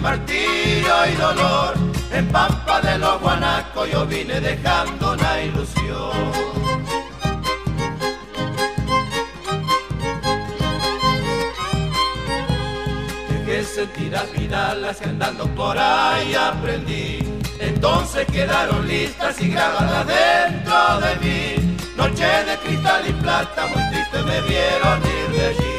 martirio y dolor. En Pampa de los Guanacos yo vine dejando una ilusión. Dejé sentir las que andando por ahí aprendí. Entonces quedaron listas y grabadas dentro de mí. Noche de cristal y plata, muy triste me vieron ir de allí.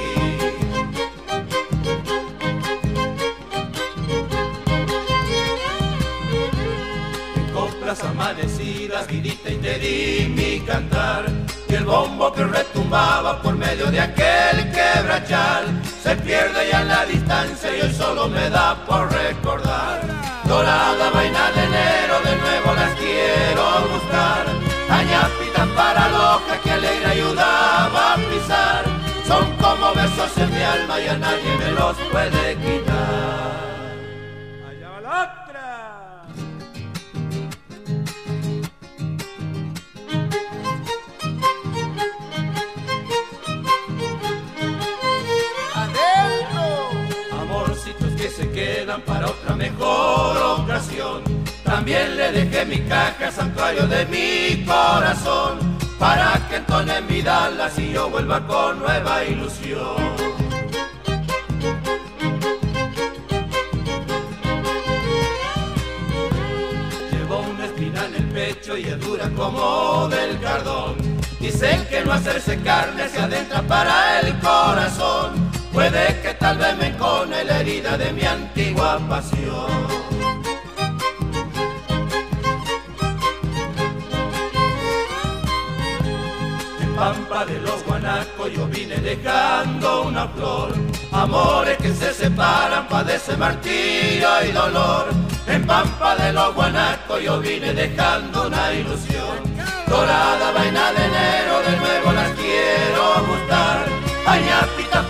Amanecidas, grita y te di mi cantar. Y el bombo que retumbaba por medio de aquel quebrachal se pierde ya en la distancia y hoy solo me da por recordar. Dorada vaina de enero, de nuevo las quiero buscar. Añapita para loca que alegre ayudaba a pisar. Son como besos en mi alma y a nadie me los puede quitar. Para otra mejor ocasión. También le dejé mi caja, santuario de mi corazón, para que entone mi Dallas y yo vuelva con nueva ilusión. Llevo una espina en el pecho y es dura como del cardón. Dicen que no hacerse carne se adentra para el corazón Puede que tal vez me cone la herida de mi antigua pasión. En Pampa de los guanacos yo vine dejando una flor. Amores que se separan padece martirio y dolor. En Pampa de los guanacos yo vine dejando una ilusión. Dorada vaina de enero de nuevo la quiero gustar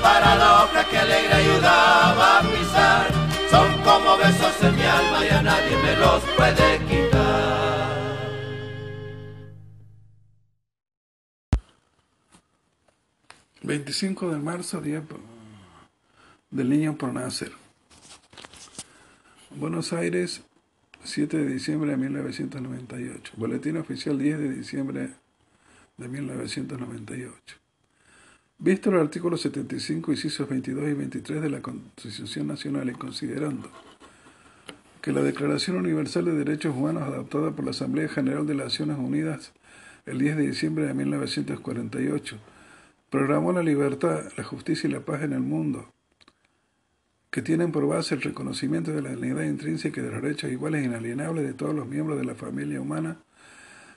para loca que alegre ayudaba a pisar. Son como besos en mi alma y a nadie me los puede quitar. ...25 de marzo, día del niño por nacer. Buenos Aires, 7 de diciembre de 1998. Boletín oficial 10 de diciembre de 1998. Visto el artículo 75, incisos 22 y 23 de la Constitución Nacional y considerando que la Declaración Universal de Derechos Humanos adoptada por la Asamblea General de las Naciones Unidas el 10 de diciembre de 1948 programó la libertad, la justicia y la paz en el mundo, que tienen por base el reconocimiento de la dignidad intrínseca y de los derechos iguales e inalienables de todos los miembros de la familia humana,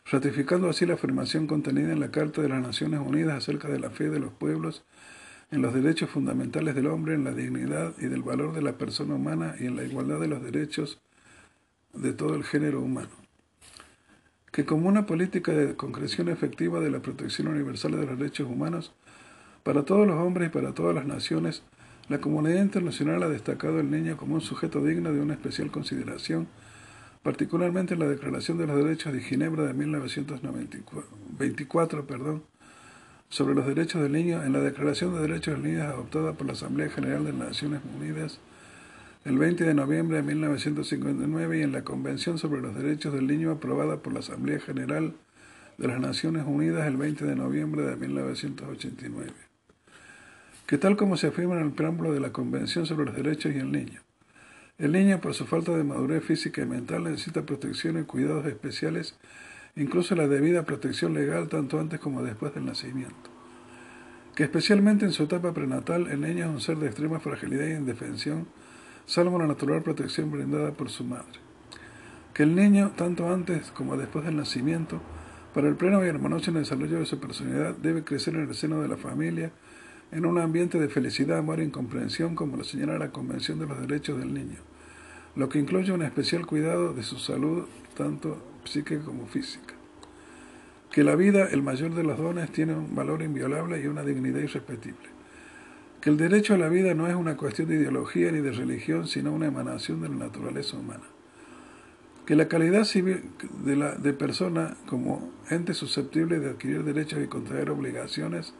ratificando así la afirmación contenida en la Carta de las Naciones Unidas acerca de la fe de los pueblos, en los derechos fundamentales del hombre, en la dignidad y del valor de la persona humana y en la igualdad de los derechos de todo el género humano. Que como una política de concreción efectiva de la protección universal de los derechos humanos, para todos los hombres y para todas las naciones, la comunidad internacional ha destacado al niño como un sujeto digno de una especial consideración particularmente en la Declaración de los Derechos de Ginebra de 1924, perdón, sobre los derechos del niño, en la Declaración de Derechos del Niño adoptada por la Asamblea General de las Naciones Unidas el 20 de noviembre de 1959 y en la Convención sobre los Derechos del Niño aprobada por la Asamblea General de las Naciones Unidas el 20 de noviembre de 1989. Que tal como se afirma en el preámbulo de la Convención sobre los Derechos y el Niño, el niño, por su falta de madurez física y mental, necesita protección y cuidados especiales, incluso la debida protección legal tanto antes como después del nacimiento. Que especialmente en su etapa prenatal, el niño es un ser de extrema fragilidad e indefensión, salvo la natural protección brindada por su madre. Que el niño, tanto antes como después del nacimiento, para el pleno y armonioso desarrollo de su personalidad, debe crecer en el seno de la familia, en un ambiente de felicidad, amor y comprensión, como lo señala la Convención de los Derechos del Niño, lo que incluye un especial cuidado de su salud, tanto psíquica como física. Que la vida, el mayor de los dones, tiene un valor inviolable y una dignidad irrepetible. Que el derecho a la vida no es una cuestión de ideología ni de religión, sino una emanación de la naturaleza humana. Que la calidad civil de, la, de persona como ente susceptible de adquirir derechos y contraer obligaciones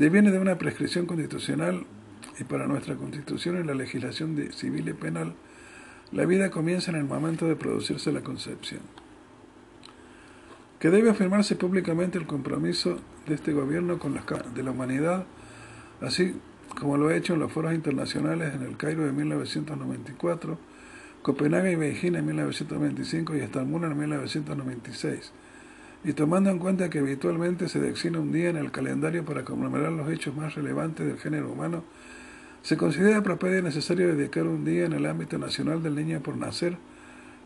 deviene de una prescripción constitucional y para nuestra constitución y la legislación civil y penal La vida comienza en el momento de producirse la concepción. Que debe afirmarse públicamente el compromiso de este gobierno con la, de la humanidad, así como lo ha hecho en los foros internacionales en el Cairo de 1994, Copenhague y Beijing en 1925 y Estambul en 1996, y tomando en cuenta que habitualmente se designa un día en el calendario para conmemorar los hechos más relevantes del género humano, se considera apropiado y necesario dedicar un día en el ámbito nacional del niño por nacer,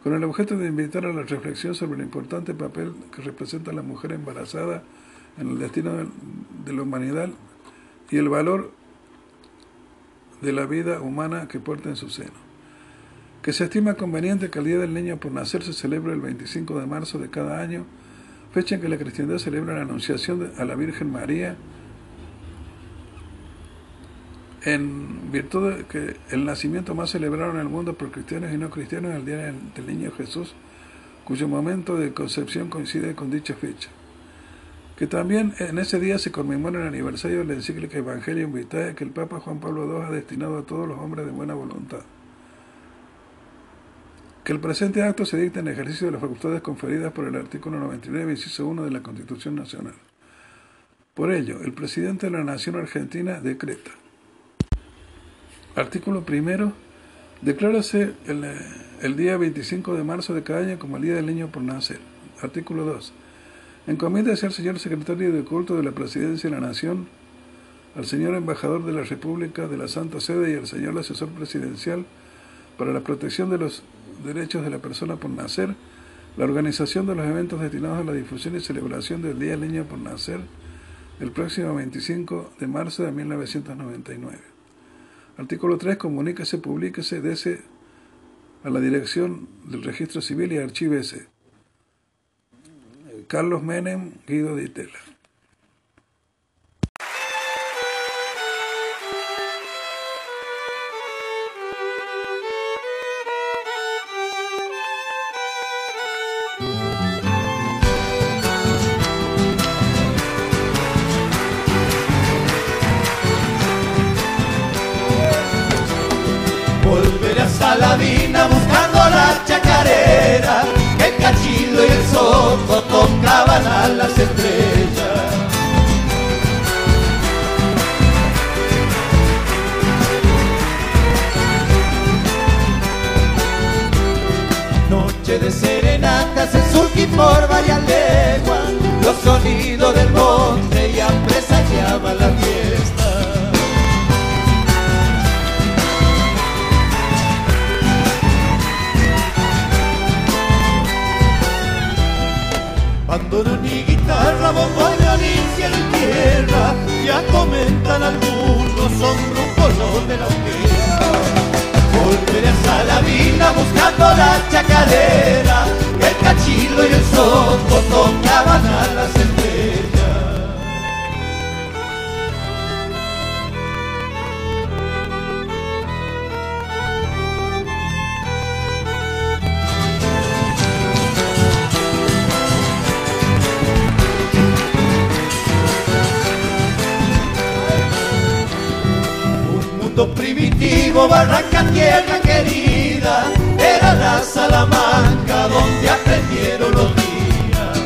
con el objeto de invitar a la reflexión sobre el importante papel que representa la mujer embarazada en el destino de la humanidad y el valor de la vida humana que porta en su seno. Que se estima conveniente que el Día del Niño por Nacer se celebre el 25 de marzo de cada año, fecha en que la cristiandad celebra la anunciación a la Virgen María, en virtud de que el nacimiento más celebrado en el mundo por cristianos y no cristianos es el Día del Niño Jesús, cuyo momento de concepción coincide con dicha fecha. Que también en ese día se conmemora el aniversario de la encíclica Evangelium Vitae que el Papa Juan Pablo II ha destinado a todos los hombres de buena voluntad. Que el presente acto se dicte en ejercicio de las facultades conferidas por el artículo 99, inciso 1 de la Constitución Nacional. Por ello, el presidente de la Nación Argentina decreta Artículo primero. Declárase el, el, día 25 de marzo de cada año como el Día del Niño por Nacer. Artículo 2. Encomiéndase al señor secretario de culto de la Presidencia de la Nación, al señor embajador de la República de la Santa Sede y al señor asesor presidencial para la protección de los derechos de la persona por nacer, la organización de los eventos destinados a la difusión y celebración del Día del Niño por Nacer el próximo 25 de marzo de 1999. Artículo 3. Comuníquese, publíquese, dese a la dirección del registro civil y archívese. Carlos Menem, Guido de que el cachillo y el soco tocaban a las estrellas. Noche de serenatas en surqui por varias bombo y violín, cielo y tierra, ya comentan algunos, son grupos de la tierra. Volveré a la vida buscando la chacarera, el cachilo y el soco tocaban a las estrellas. Barranca, tierra querida, era la Salamanca donde aprendieron los días.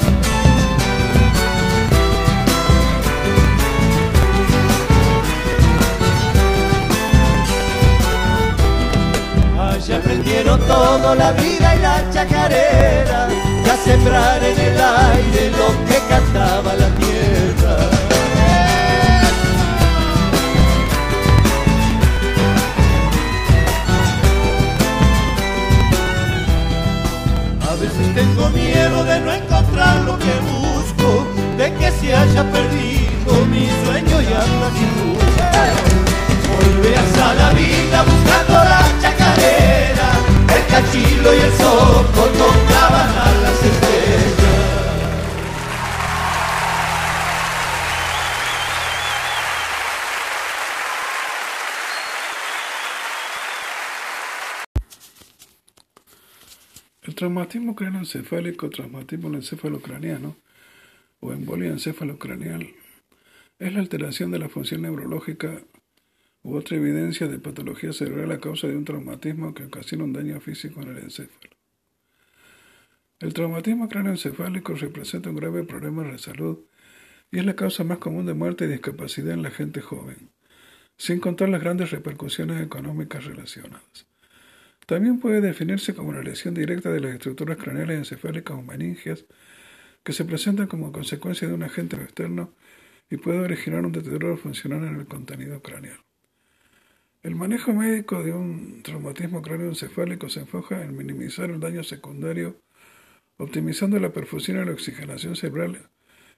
Allí aprendieron todo, la vida y la chacarera, y a sembrar en el aire lo que cantaba la tierra. Miedo de no encontrar lo que busco, de que se haya perdido mi sueño y anda sin Volverás a la vida buscando la chacarera, el cachilo y el soco traumatismo craneoencefálico, traumatismo encefalocraniano o embolia encefalocranial es la alteración de la función neurológica u otra evidencia de patología cerebral a causa de un traumatismo que ocasiona un daño físico en el encéfalo. El traumatismo cráneoencefálico representa un grave problema de salud y es la causa más común de muerte y discapacidad en la gente joven, sin contar las grandes repercusiones económicas relacionadas. También puede definirse como una lesión directa de las estructuras craneales encefálicas o meningias que se presentan como consecuencia de un agente externo y puede originar un deterioro funcional en el contenido craneal. El manejo médico de un traumatismo cráneoencefálico se enfoca en minimizar el daño secundario, optimizando la perfusión y la oxigenación cerebral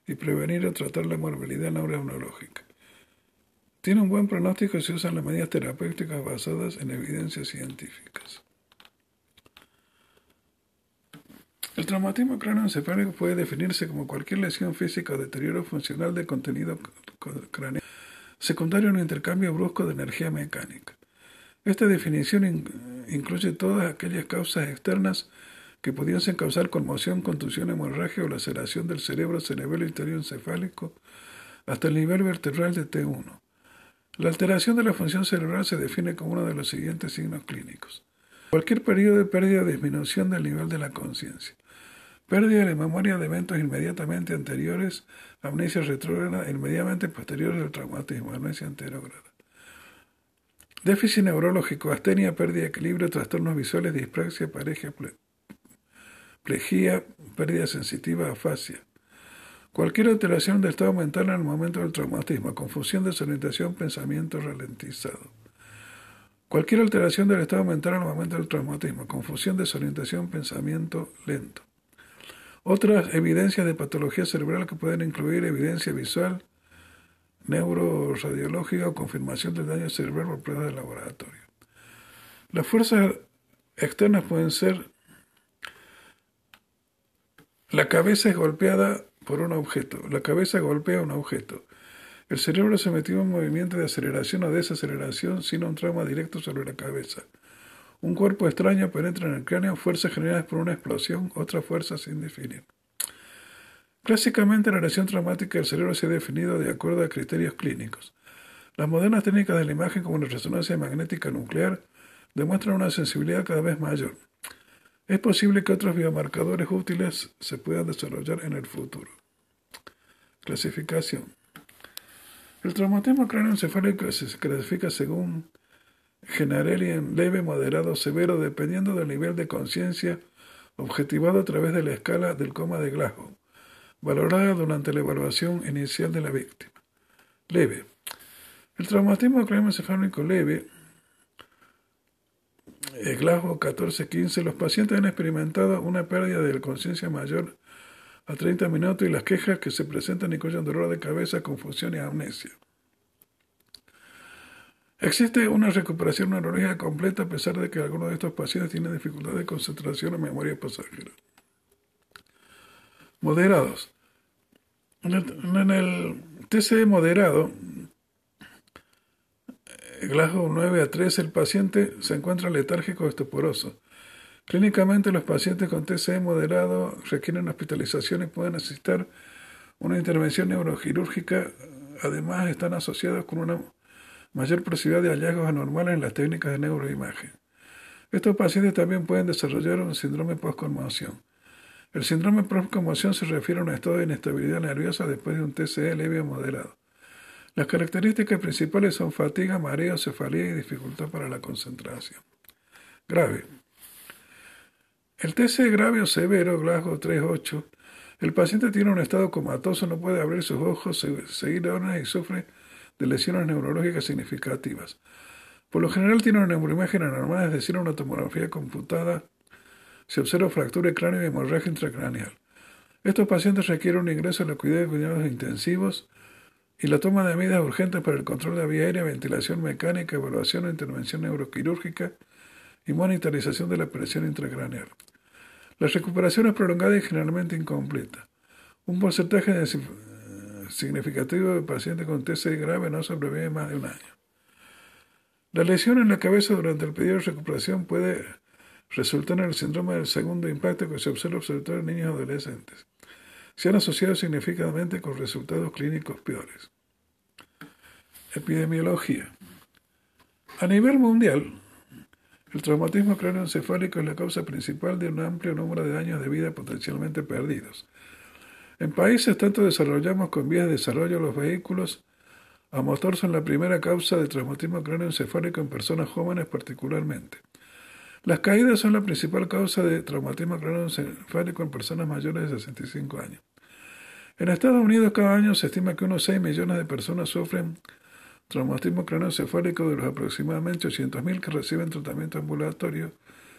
y prevenir o tratar la morbilidad neurológica. Tiene un buen pronóstico se usan las medidas terapéuticas basadas en evidencias científicas. El traumatismo cráneoencefálico puede definirse como cualquier lesión física o deterioro funcional de contenido craneal secundario a un intercambio brusco de energía mecánica. Esta definición incluye todas aquellas causas externas que pudiesen causar conmoción, contusión, hemorragia o laceración del cerebro cerebelo interior encefálico hasta el nivel vertebral de T1 la alteración de la función cerebral se define como uno de los siguientes signos clínicos. Cualquier periodo de pérdida o disminución del nivel de la conciencia. Pérdida de memoria de eventos inmediatamente anteriores, amnesia retrógrada, inmediatamente posteriores al traumatismo, amnesia anterógrada. Déficit neurológico, astenia, pérdida de equilibrio, trastornos visuales, dispraxia, pareja, plejía, pérdida sensitiva, afasia. Cualquier alteración del estado mental en el momento del traumatismo, confusión, desorientación, pensamiento ralentizado. Cualquier alteración del estado mental en el momento del traumatismo, confusión, desorientación, pensamiento lento. Otras evidencias de patología cerebral que pueden incluir evidencia visual, neuroradiológica o confirmación del daño cerebral por pruebas de laboratorio. Las fuerzas externas pueden ser la cabeza es golpeada por un objeto. La cabeza golpea un objeto. El cerebro se metió en un movimiento de aceleración o desaceleración sin un trauma directo sobre la cabeza. Un cuerpo extraño penetra en el cráneo, fuerzas generadas por una explosión, otra fuerza sin definir. Clásicamente, la lesión traumática del cerebro se ha definido de acuerdo a criterios clínicos. Las modernas técnicas de la imagen, como la resonancia magnética nuclear, demuestran una sensibilidad cada vez mayor. Es posible que otros biomarcadores útiles se puedan desarrollar en el futuro. Clasificación. El traumatismo cráneoencefálico se clasifica según Genarelli en leve, moderado, severo, dependiendo del nivel de conciencia objetivado a través de la escala del coma de Glasgow, valorada durante la evaluación inicial de la víctima. Leve. El traumatismo cráneoencefálico leve Glasgow 14-15, los pacientes han experimentado una pérdida de conciencia mayor a 30 minutos y las quejas que se presentan incluyen dolor de cabeza, confusión y amnesia. Existe una recuperación neurológica completa a pesar de que algunos de estos pacientes tienen dificultad de concentración o memoria pasajera. Moderados. En el, TCE moderado, Glasgow 9 a 3, el paciente se encuentra letárgico estuporoso. Clínicamente, los pacientes con TCE moderado requieren hospitalización y pueden necesitar una intervención neuroquirúrgica. Además, están asociados con una mayor posibilidad de hallazgos anormales en las técnicas de neuroimagen. Estos pacientes también pueden desarrollar un síndrome post-conmoción. El síndrome post-conmoción se refiere a un estado de inestabilidad nerviosa después de un TCE leve o moderado. Las características principales son fatiga, mareo, cefalía y dificultad para la concentración. Grave. El TC grave o severo, Glasgow 3.8, el paciente tiene un estado comatoso, no puede abrir sus ojos, seguir órdenes y sufre de lesiones neurológicas significativas. Por lo general tiene una neuroimagen anormal, es decir, una tomografía computada. Se observa fractura de cráneo y hemorragia intracraneal. Estos pacientes requieren un ingreso a la cuidados de cuidados intensivos y la toma de medidas urgentes para el control de vía aérea, ventilación mecánica, evaluación o intervención neuroquirúrgica y monitorización de la presión intracraneal. La recuperación es prolongada y generalmente incompleta. Un porcentaje significativo de pacientes con TCI grave no sobrevive más de un año. La lesión en la cabeza durante el periodo de recuperación puede resultar en el síndrome del segundo impacto que se observa sobre todo en niños y adolescentes se han asociado significativamente con resultados clínicos peores. Epidemiología. A nivel mundial, el traumatismo cráneoencefálico es la causa principal de un amplio número de años de vida potencialmente perdidos. En países tanto desarrollados con vías de desarrollo los vehículos a motor son la primera causa de traumatismo cráneoencefálico en personas jóvenes particularmente. Las caídas son la principal causa de traumatismo cráneoencefálico en personas mayores de 65 años. En Estados Unidos cada año se estima que unos 6 millones de personas sufren traumatismo craneoencefálico de los aproximadamente 800.000 que reciben tratamiento ambulatorio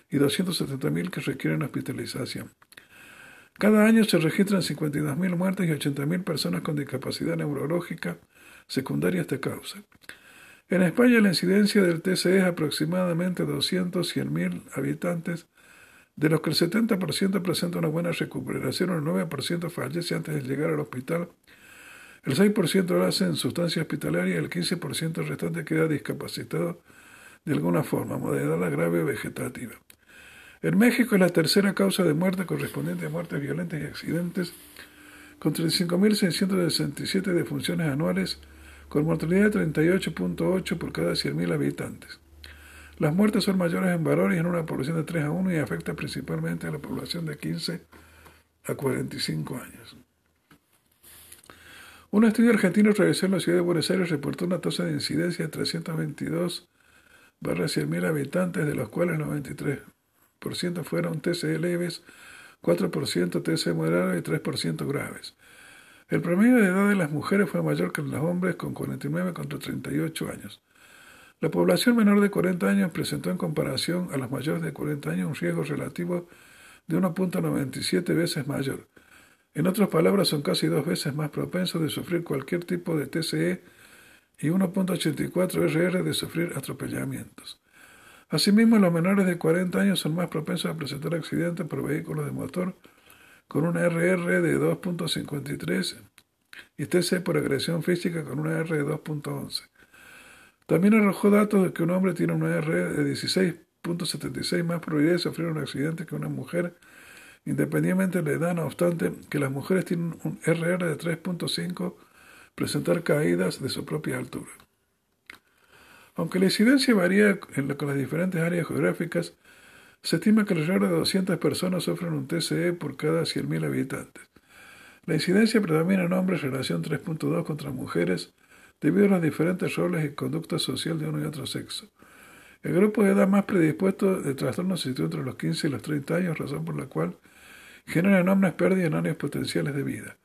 y 270.000 que requieren hospitalización. Cada año se registran 52.000 muertes y 80.000 personas con discapacidad neurológica secundaria a esta causa. En España la incidencia del TCE es aproximadamente 200 100.000 habitantes, de los que el 70% presenta una buena recuperación, el 9% fallece antes de llegar al hospital el 6% lo hace en sustancia hospitalaria y el 15% restante queda discapacitado de alguna forma, moderada, grave o vegetativa. En México es la tercera causa de muerte correspondiente a muertes violentas y accidentes, con 35.667 defunciones anuales, con mortalidad de 38.8 por cada 100.000 habitantes. Las muertes son mayores en varones en una población de 3 a 1 y afecta principalmente a la población de 15 a 45 años. Un estudio argentino realizado en la ciudad de Buenos Aires reportó una tasa de incidencia de 322 barra 100.000 habitantes, de los cuales 93% fueron TCE leves, 4% TCE moderados y 3% graves. El promedio de edad de las mujeres fue mayor que en los hombres, con 49 contra 38 años. La población menor de 40 años presentó en comparación a los mayores de 40 años un riesgo relativo de 1.97 veces mayor. En otras palabras, son casi dos veces más propensos de sufrir cualquier tipo de TCE y 1.84 RR de sufrir atropellamientos. Asimismo, los menores de 40 años son más propensos a presentar accidentes por vehículos de motor con una RR de 2.53 y TCE por agresión física con una R de 2.11. También arrojó datos de que un hombre tiene una R de 16.76 más probabilidad de sufrir un accidente que una mujer Independientemente de la edad, no obstante, que las mujeres tienen un RR de 3.5 presentar caídas de su propia altura. Aunque la incidencia varía con las diferentes áreas geográficas, se estima que alrededor de 200 personas sufren un TCE por cada 100.000 habitantes. La incidencia predomina en hombres en relación 3.2 contra mujeres debido a los diferentes roles y conducta social de uno y otro sexo. El grupo de edad más predispuesto de trastornos se sitúa entre los 15 y los 30 años, razón por la cual genera enormes pérdidas en áreas potenciales de vida.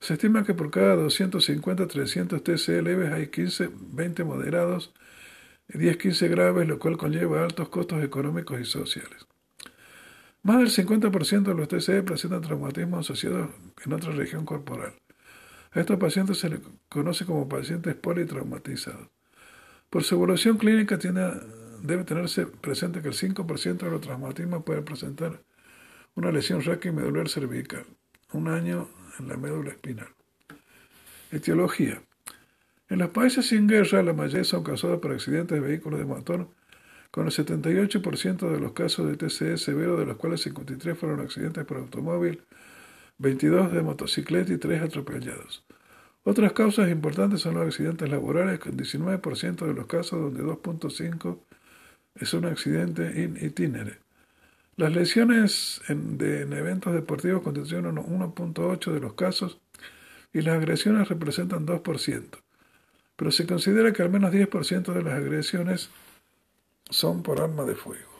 Se estima que por cada 250-300 TCE leves hay 15, 20 moderados y 10-15 graves, lo cual conlleva altos costos económicos y sociales. Más del 50% de los TCE presentan traumatismo asociado en otra región corporal. A estos pacientes se les conoce como pacientes politraumatizados. Por su evolución clínica debe tenerse presente que el 5% de los traumatismos puede presentar una lesión y medular cervical, un año en la médula espinal. Etiología. En los países sin guerra, la mayoría son causadas por accidentes de vehículos de motor, con el 78% de los casos de TCE severo, de los cuales 53 fueron accidentes por automóvil, 22 de motocicleta y 3 atropellados. Otras causas importantes son los accidentes laborales, con 19% de los casos donde 2.5 es un accidente in itinere. Las lesiones en, eventos deportivos constituyen 1.8 de los casos y las agresiones representan 2%, pero se considera que al menos 10% de las agresiones son por arma de fuego.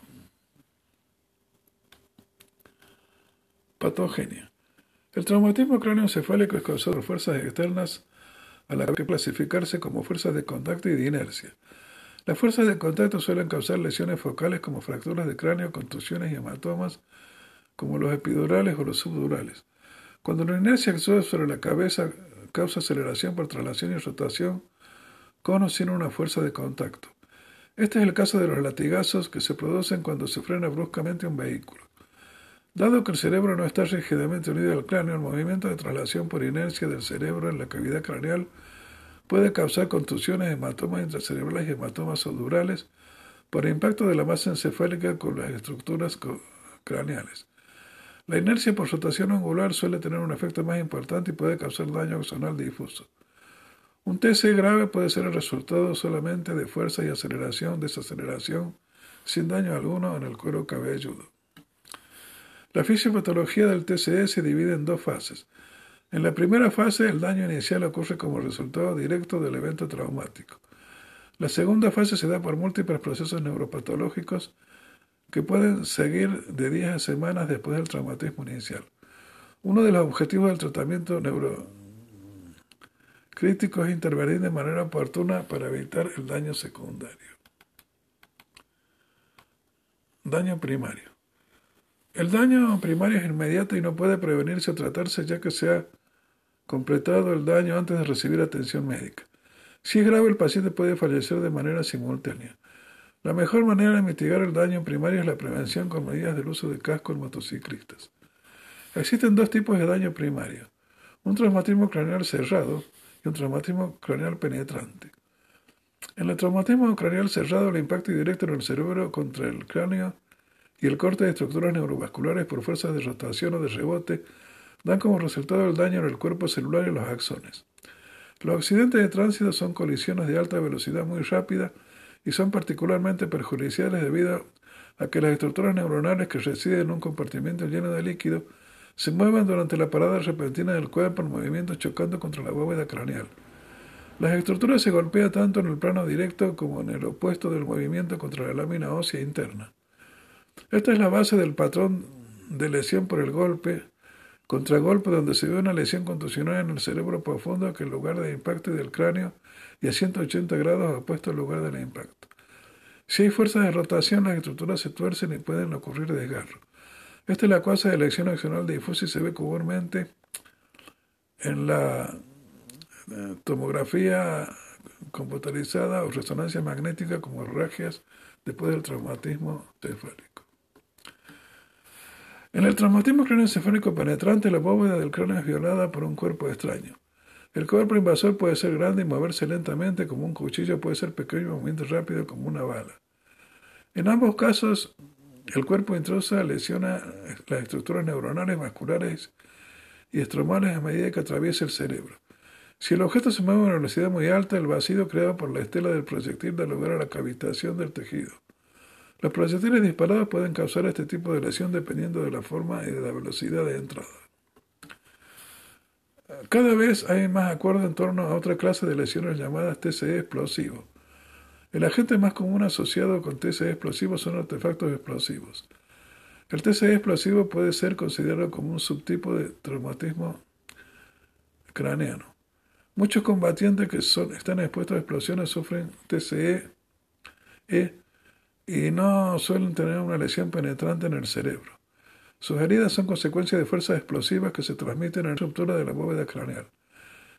Patogenia. El traumatismo craneoencefálico es causado por fuerzas externas a las que clasificarse como fuerzas de contacto y de inercia. Las fuerzas de contacto suelen causar lesiones focales como fracturas de cráneo, contusiones y hematomas, como los epidurales o los subdurales. Cuando la inercia actúa sobre la cabeza, causa aceleración por traslación y rotación, con o sin una fuerza de contacto. Este es el caso de los latigazos que se producen cuando se frena bruscamente un vehículo. Dado que el cerebro no está rígidamente unido al cráneo, el movimiento de traslación por inercia del cerebro en la cavidad craneal Puede causar contusiones, hematomas intracerebrales y hematomas sudurales por impacto de la masa encefálica con las estructuras craneales. La inercia por rotación angular suele tener un efecto más importante y puede causar daño axonal difuso. Un TC grave puede ser el resultado solamente de fuerza y aceleración, desaceleración, sin daño alguno en el cuero cabelludo. La fisiopatología del TCE se divide en dos fases. En la primera fase, el daño inicial ocurre como resultado directo del evento traumático. La segunda fase se da por múltiples procesos neuropatológicos que pueden seguir de días a semanas después del traumatismo inicial. Uno de los objetivos del tratamiento neurocrítico es intervenir de manera oportuna para evitar el daño secundario. Daño primario. El daño primario es inmediato y no puede prevenirse o tratarse ya que se ha completado el daño antes de recibir atención médica. Si es grave, el paciente puede fallecer de manera simultánea. La mejor manera de mitigar el daño primario es la prevención con medidas del uso de casco en motociclistas. Existen dos tipos de daño primario, un traumatismo craneal cerrado y un traumatismo craneal penetrante. En el traumatismo craneal cerrado, el impacto directo en el cerebro contra el cráneo y el corte de estructuras neurovasculares por fuerzas de rotación o de rebote dan como resultado el daño en el cuerpo celular y los axones. Los accidentes de tránsito son colisiones de alta velocidad muy rápida y son particularmente perjudiciales debido a que las estructuras neuronales que residen en un compartimiento lleno de líquido se mueven durante la parada repentina del cuerpo en movimiento chocando contra la bóveda craneal. Las estructuras se golpean tanto en el plano directo como en el opuesto del movimiento contra la lámina ósea interna. Esta es la base del patrón de lesión por el golpe, Contragolpe donde se ve una lesión contusional en el cerebro profundo que el lugar de impacto del cráneo y a 180 grados opuesto al lugar del impacto. Si hay fuerzas de rotación, las estructuras se tuercen y pueden ocurrir desgarros. Esta es la causa de elección accional difusa y se ve comúnmente en la eh, tomografía computarizada o resonancia magnética como hemorragias después del traumatismo cefálico. En el traumatismo craneoencefálico penetrante, la bóveda del cráneo es violada por un cuerpo extraño. El cuerpo invasor puede ser grande y moverse lentamente como un cuchillo, puede ser pequeño y movimiento rápido como una bala. En ambos casos, el cuerpo intrusa lesiona las estructuras neuronales, vasculares y estromales a medida que atraviesa el cerebro. Si el objeto se mueve a una velocidad muy alta, el vacío creado por la estela del proyectil da lugar a la cavitación del tejido. Los proyectiles disparados pueden causar este tipo de lesión dependiendo de la forma y de la velocidad de entrada. Cada vez hay más acuerdo en torno a otra clase de lesiones llamadas TCE explosivo. El agente más común asociado con TCE explosivo son artefactos explosivos. El TCE explosivo puede ser considerado como un subtipo de traumatismo craneano. Muchos combatientes que están expuestos a explosiones sufren TCE y no suelen tener una lesión penetrante en el cerebro. Sus heridas son consecuencia de fuerzas explosivas que se transmiten en la ruptura de la bóveda craneal.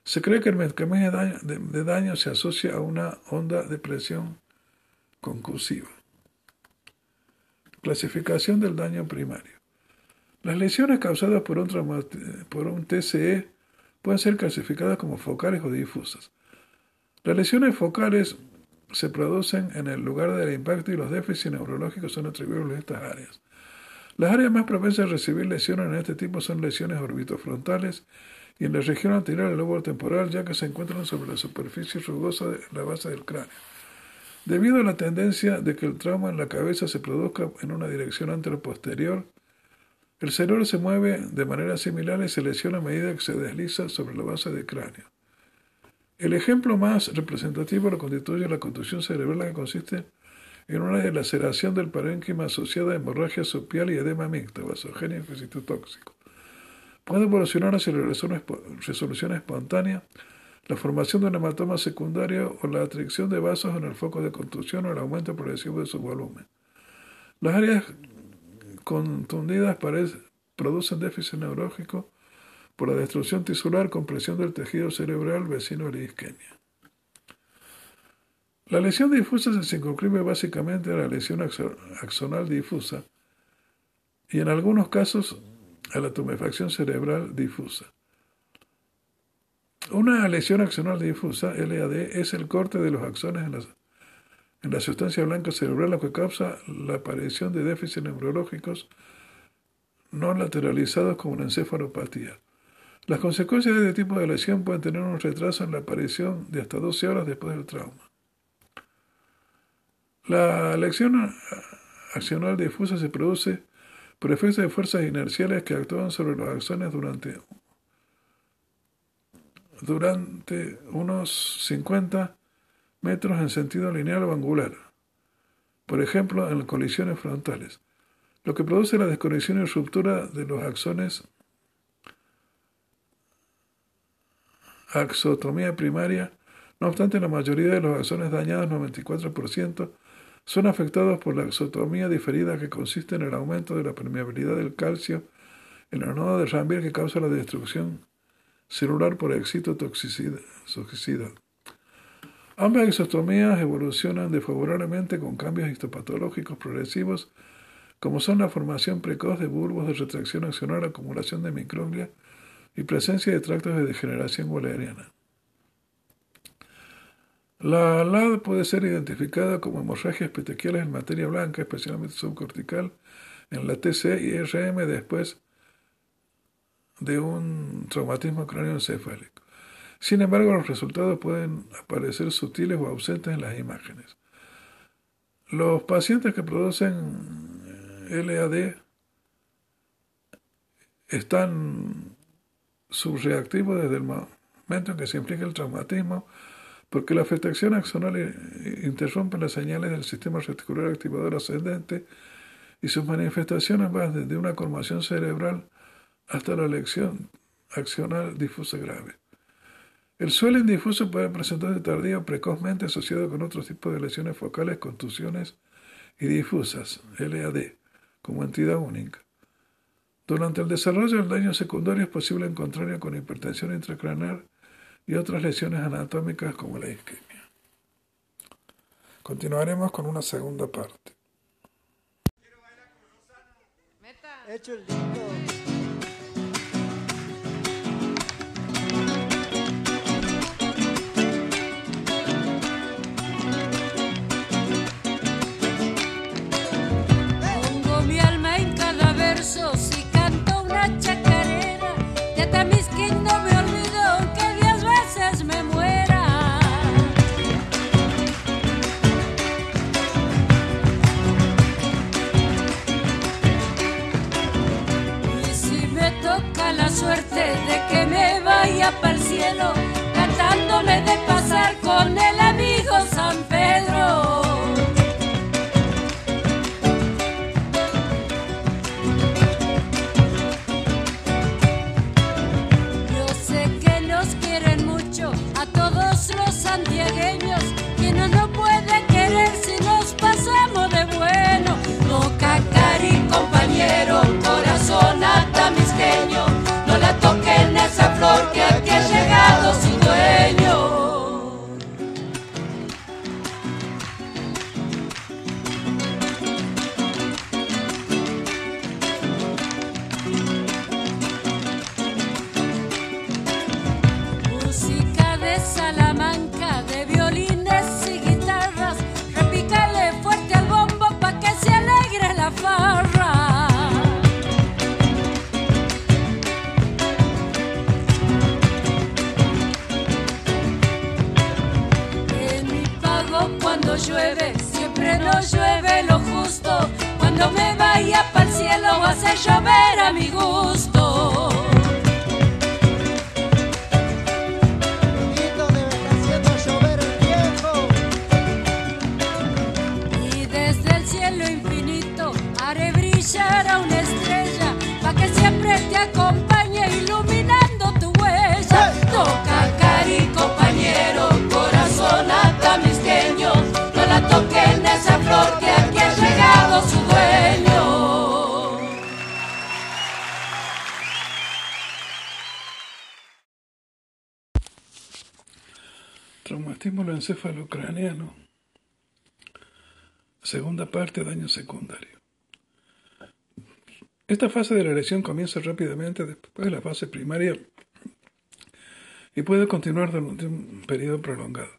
Se cree que el mecanismo de daño, se asocia a una onda de presión concursiva. Clasificación del daño primario. Las lesiones causadas por un, por un TCE pueden ser clasificadas como focales o difusas. Las lesiones focales se producen en el lugar del impacto y los déficits neurológicos son atribuibles a estas áreas. Las áreas más propensas a recibir lesiones en este tipo son lesiones orbitofrontales y en la región anterior del lobo temporal, ya que se encuentran sobre la superficie rugosa de la base del cráneo. Debido a la tendencia de que el trauma en la cabeza se produzca en una dirección antero-posterior, el cerebro se mueve de manera similar y se lesiona a medida que se desliza sobre la base del cráneo. El ejemplo más representativo lo constituye la contusión cerebral que consiste en una laceración del parénquima asociada a hemorragia supial y edema mixto, vasogénico y citotóxico. Puede evolucionar hacia la resolución espontánea, la formación de un hematoma secundario o la atracción de vasos en el foco de contusión o el aumento progresivo de su volumen. Las áreas contundidas producen déficit neurológico por la destrucción tisular, compresión del tejido cerebral vecino a la isquemia. La lesión difusa se circunscribe básicamente a la lesión axonal difusa y en algunos casos a la tumefacción cerebral difusa. Una lesión axonal difusa, LAD, es el corte de los axones en la, en la sustancia blanca cerebral, lo que causa la aparición de déficits neurológicos no lateralizados como una encefalopatía. Las consecuencias de este tipo de lesión pueden tener un retraso en la aparición de hasta 12 horas después del trauma. La lección accional difusa se produce por efectos de fuerzas inerciales que actúan sobre los axones durante, durante unos 50 metros en sentido lineal o angular, por ejemplo en colisiones frontales, lo que produce la desconexión y ruptura de los axones axotomía primaria. No obstante, la mayoría de los axones dañados, 94%, son afectados por la axotomía diferida que consiste en el aumento de la permeabilidad del calcio en la noda de Rambier que causa la destrucción celular por excitotoxicidad. Ambas exostomías evolucionan desfavorablemente con cambios histopatológicos progresivos, como son la formación precoz de bulbos de retracción accional, acumulación de microglia y presencia de tractos de degeneración waleriana. La LAD puede ser identificada como hemorragias petequiales en materia blanca, especialmente subcortical, en la TC y RM después de un traumatismo cráneoencefálico. Sin embargo, los resultados pueden aparecer sutiles o ausentes en las imágenes. Los pacientes que producen LAD están subreactivos desde el momento en que se implica el traumatismo porque la afectación axonal interrumpe las señales del sistema reticular activador ascendente y sus manifestaciones van desde una conmoción cerebral hasta la lección accional difusa grave. El suelo indifuso puede presentarse tardío precozmente asociado con otros tipos de lesiones focales, contusiones y difusas, LAD, como entidad única. Durante el desarrollo del daño secundario es posible encontrarlo con hipertensión intracraneal y otras lesiones anatómicas como la isquemia. Continuaremos con una segunda parte. Hecho el disco. Pongo vaya para el cielo, cantándome de pasar con el amigo San Pedro. Compañero, corazón atamisqueño, no la toquen esa flor que aquí ha llegado Vaya pa'l cielo, va a hacer llover a mi gusto. Traumatismo encéfalo-craneano. Segunda parte, daño secundario. Esta fase de la lesión comienza rápidamente después de la fase primaria y puede continuar durante un periodo prolongado.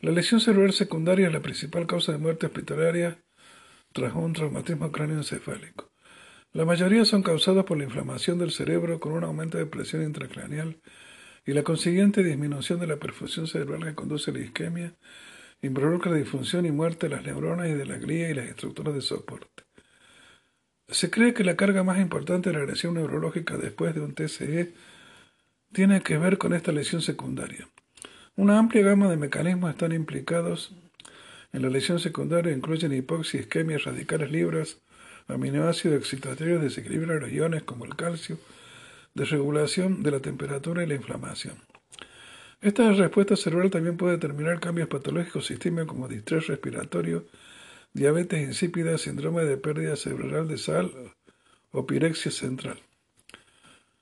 La lesión cerebral secundaria es la principal causa de muerte hospitalaria tras un traumatismo cráneoencefálico. La mayoría son causados por la inflamación del cerebro con un aumento de presión intracraneal y la consiguiente disminución de la perfusión cerebral que conduce a la isquemia involucra la disfunción y muerte de las neuronas y de la glía y las estructuras de soporte. Se cree que la carga más importante de la agresión neurológica después de un TCE tiene que ver con esta lesión secundaria. Una amplia gama de mecanismos están implicados en la lesión secundaria, incluyen hipoxia, isquemias radicales libres, aminoácidos excitatorios, desequilibrio de los iones como el calcio, desregulación de la temperatura y la inflamación. Esta respuesta cerebral también puede determinar cambios patológicos sistémicos como distrés respiratorio, diabetes insípida, síndrome de pérdida cerebral de sal o pirexia central.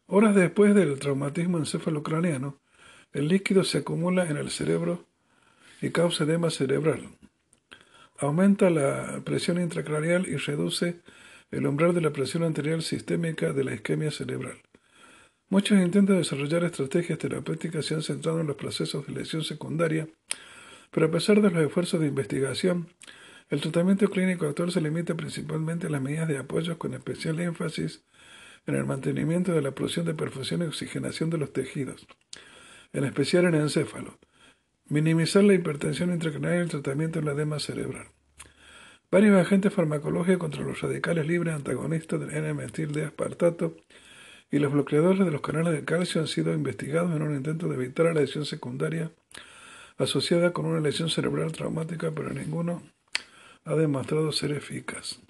Horas después del traumatismo encefalocraniano, el líquido se acumula en el cerebro y causa edema cerebral. Aumenta la presión intracranial y reduce el umbral de la presión arterial sistémica de la isquemia cerebral. Muchos intentos de desarrollar estrategias terapéuticas se han centrado en los procesos de lesión secundaria, pero a pesar de los esfuerzos de investigación, el tratamiento clínico actual se limita principalmente a las medidas de apoyo con especial énfasis en el mantenimiento de la producción de perfusión y oxigenación de los tejidos, en especial en el encéfalo, minimizar la hipertensión intracranial y el tratamiento del edema cerebral. Varios agentes farmacológicos contra los radicales libres antagonistas del N-metil de aspartato y los bloqueadores de los canales de calcio han sido investigados en un intento de evitar la lesión secundaria asociada con una lesión cerebral traumática, pero ninguno ha demostrado ser eficaz.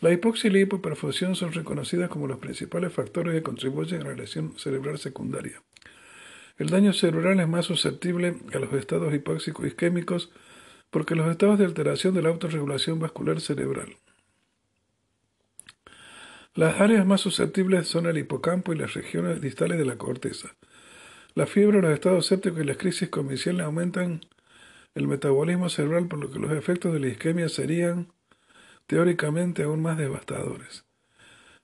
La hipoxia y la hipoperfusión son reconocidas como los principales factores que contribuyen a la lesión cerebral secundaria. El daño cerebral es más susceptible a los estados hipóxicos isquémicos porque los estados de alteración de la autorregulación vascular cerebral. Las áreas más susceptibles son el hipocampo y las regiones distales de la corteza. La fiebre, los estados sépticos y las crisis comiciales aumentan el metabolismo cerebral, por lo que los efectos de la isquemia serían teóricamente aún más devastadores.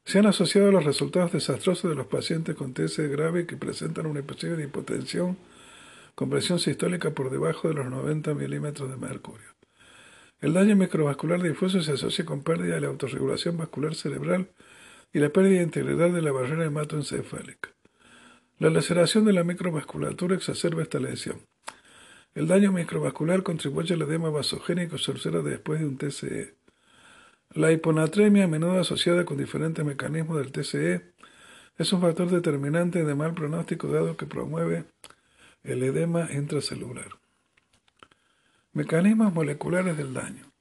Se han asociado los resultados desastrosos de los pacientes con TSE grave que presentan un episodio de hipotensión con presión sistólica por debajo de los 90 milímetros de mercurio. El daño microvascular difuso se asocia con pérdida de la autorregulación vascular cerebral y la pérdida de integridad de la barrera hematoencefálica. La laceración de la microvasculatura exacerba esta lesión. El daño microvascular contribuye al edema vasogénico se observa después de un TCE. La hiponatremia, a menudo asociada con diferentes mecanismos del TCE, es un factor determinante de mal pronóstico dado que promueve el edema intracelular. Mecanismos moleculares del daño.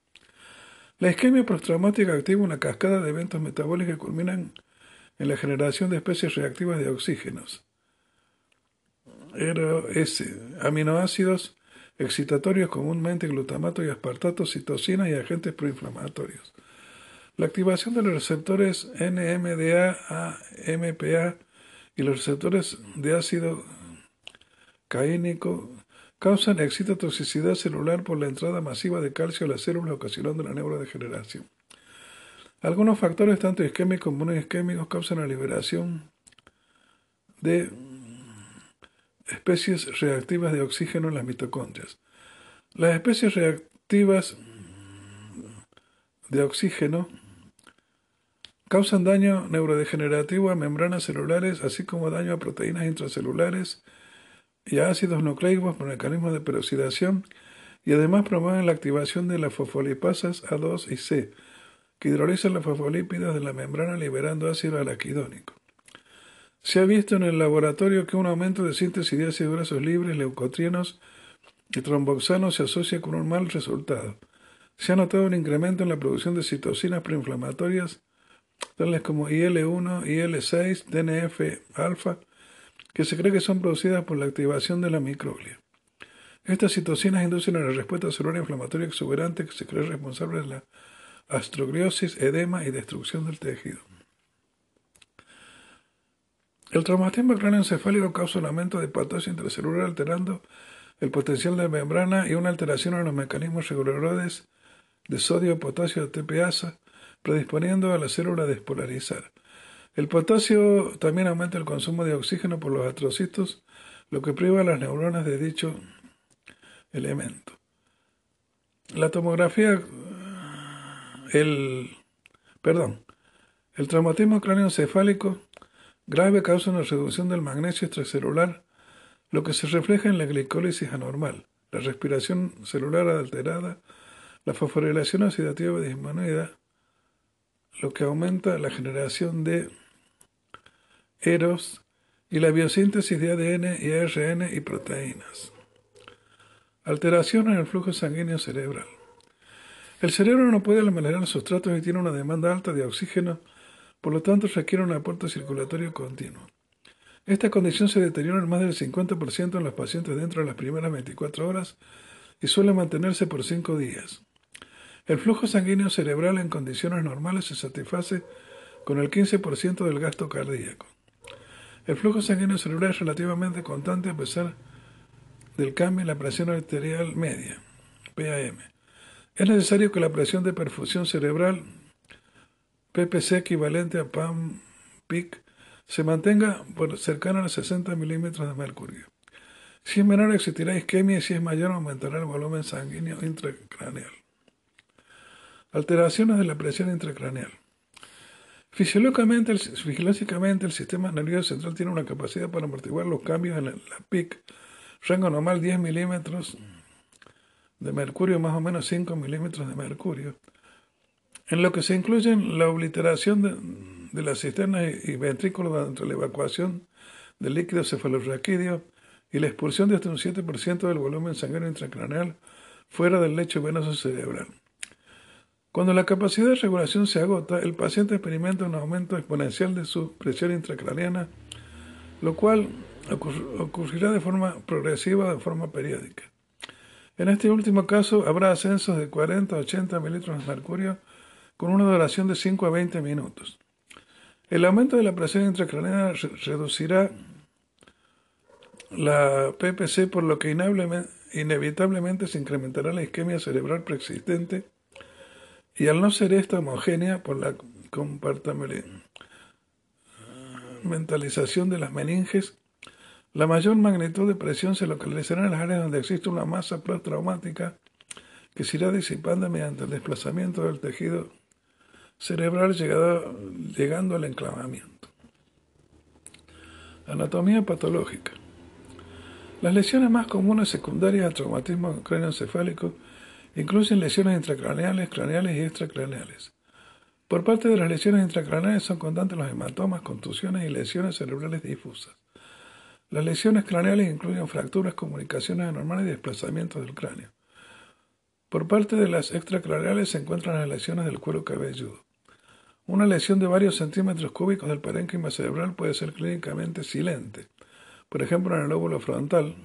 La isquemia postraumática activa una cascada de eventos metabólicos que culminan en la generación de especies reactivas de oxígenos. S. Aminoácidos excitatorios comúnmente glutamato y aspartato, citosina y agentes proinflamatorios. La activación de los receptores NMDA, AMPA y los receptores de ácido caínico causan excitotoxicidad celular por la entrada masiva de calcio a las células ocasionando la neurodegeneración. Algunos factores, tanto isquémicos como no isquémicos, causan la liberación de especies reactivas de oxígeno en las mitocondrias. Las especies reactivas de oxígeno causan daño neurodegenerativo a membranas celulares, así como daño a proteínas intracelulares y ácidos nucleicos por mecanismos de peroxidación y además promueven la activación de las fosfolipasas A2 y C, que hidrolizan los fosfolípidos de la membrana liberando ácido araquidónico. Se ha visto en el laboratorio que un aumento de síntesis de ácidos grasos libres, leucotrienos y tromboxanos se asocia con un mal resultado. Se ha notado un incremento en la producción de citocinas preinflamatorias, tales como IL-1, IL-6, TNF-alfa, que se cree que son producidas por la activación de la microglia. Estas citocinas inducen a la respuesta celular inflamatoria exuberante que se cree responsable de la astrogliosis, edema y destrucción del tejido. El traumatismo craneoencefálico causa un aumento de patología intracelular alterando el potencial de membrana y una alteración en los mecanismos reguladores de sodio, potasio, TPasa, predisponiendo a la célula a despolarizar. El potasio también aumenta el consumo de oxígeno por los atrocitos, lo que priva a las neuronas de dicho elemento. La tomografía, el, perdón, El traumatismo cráneoencefálico grave causa una reducción del magnesio extracelular, lo que se refleja en la glicólisis anormal, la respiración celular alterada, la fosforilación oxidativa disminuida, lo que aumenta la generación de eros y la biosíntesis de ADN y ARN y proteínas. Alteración en el flujo sanguíneo cerebral. El cerebro no puede almacenar sustratos y tiene una demanda alta de oxígeno, por lo tanto requiere un aporte circulatorio continuo. Esta condición se deteriora en más del 50% en los pacientes dentro de las primeras 24 horas y suele mantenerse por 5 días. El flujo sanguíneo cerebral en condiciones normales se satisface con el 15% del gasto cardíaco. El flujo sanguíneo cerebral es relativamente constante a pesar del cambio en la presión arterial media, PAM. Es necesario que la presión de perfusión cerebral, PPC equivalente a PAM-PIC, se mantenga por cercana a los 60 milímetros de mercurio. Si es menor existirá isquemia y si es mayor aumentará el volumen sanguíneo intracraneal. Alteraciones de la presión intracraneal. Fisiológicamente, el, el sistema nervioso central tiene una capacidad para amortiguar los cambios en la PIC, rango normal 10 milímetros de mercurio, más o menos 5 milímetros de mercurio, en lo que se incluyen la obliteración de, la cisterna y, ventrículo durante la evacuación del líquido cefalorraquídeo y la expulsión de hasta un 7% del volumen sanguíneo intracraneal fuera del lecho venoso cerebral. Cuando la capacidad de regulación se agota, el paciente experimenta un aumento exponencial de su presión intracraneana, lo cual ocurrirá de forma progresiva de forma periódica. En este último caso habrá ascensos de 40 a 80 mililitros de mercurio con una duración de 5 a 20 minutos. El aumento de la presión intracraneana reducirá la PPC por lo que inevitablemente se incrementará la isquemia cerebral preexistente y al no ser esta homogénea por la compartimentalización de las meninges, la mayor magnitud de presión se localizará en las áreas donde existe una masa postraumática que se irá disipando mediante el desplazamiento del tejido cerebral llegando al enclavamiento. Anatomía patológica. Las lesiones más comunes secundarias al traumatismo craneoencefálico incluyen lesiones intracraneales, craneales y extracraneales. Por parte de las lesiones intracraneales son constantes los hematomas, contusiones y lesiones cerebrales difusas. Las lesiones craneales incluyen fracturas, comunicaciones anormales y desplazamientos del cráneo. Por parte de las extracraneales se encuentran las lesiones del cuero cabelludo. Una lesión de varios centímetros cúbicos del parénquima cerebral puede ser clínicamente silente, por ejemplo en el lóbulo frontal,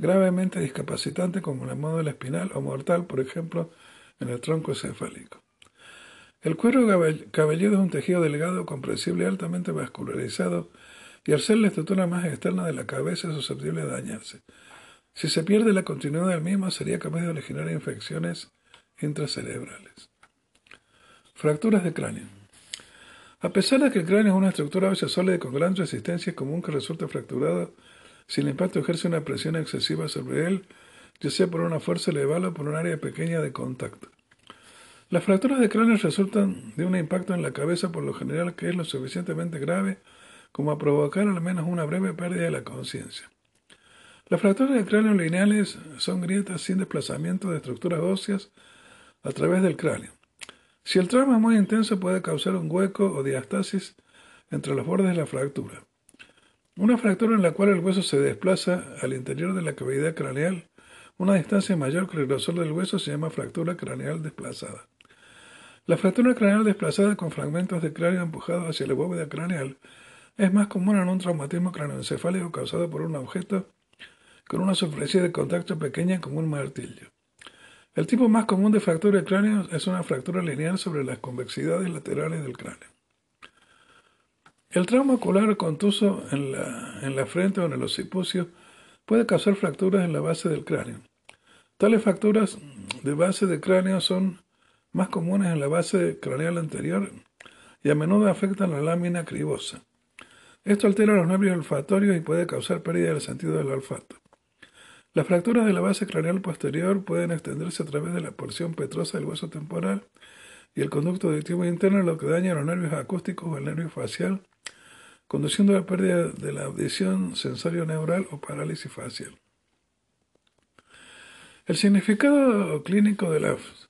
gravemente discapacitante como el módulo espinal o mortal, por ejemplo, en el tronco encefálico. El cuero cabelludo es un tejido delgado, compresible y altamente vascularizado y al ser la estructura más externa de la cabeza es susceptible de dañarse. Si se pierde la continuidad del mismo, sería capaz de originar infecciones intracerebrales. Fracturas de cráneo. A pesar de que el cráneo es una estructura a sólida con gran resistencia, es común que resulte fracturado si el impacto ejerce una presión excesiva sobre él, ya sea por una fuerza elevada o por un área pequeña de contacto. Las fracturas de cráneo resultan de un impacto en la cabeza por lo general que es lo suficientemente grave como a provocar al menos una breve pérdida de la conciencia. Las fracturas de cráneo lineales son grietas sin desplazamiento de estructuras óseas a través del cráneo. Si el trauma es muy intenso puede causar un hueco o diastasis entre los bordes de la fractura. Una fractura en la cual el hueso se desplaza al interior de la cavidad craneal, una distancia mayor que el grosor del hueso se llama fractura craneal desplazada. La fractura craneal desplazada con fragmentos de cráneo empujados hacia la bóveda craneal es más común en un traumatismo craneoencefálico causado por un objeto con una superficie de contacto pequeña como un martillo. El tipo más común de fractura de cráneo es una fractura lineal sobre las convexidades laterales del cráneo. El trauma ocular contuso en la, en la frente o en el occipucio puede causar fracturas en la base del cráneo. Tales fracturas de base de cráneo son más comunes en la base craneal anterior y a menudo afectan la lámina cribosa. Esto altera los nervios olfatorios y puede causar pérdida del sentido del olfato. Las fracturas de la base craneal posterior pueden extenderse a través de la porción petrosa del hueso temporal y el conducto auditivo interno, lo que daña los nervios acústicos o el nervio facial, conduciendo a la pérdida de la audición sensorio-neural o parálisis facial. El significado clínico de las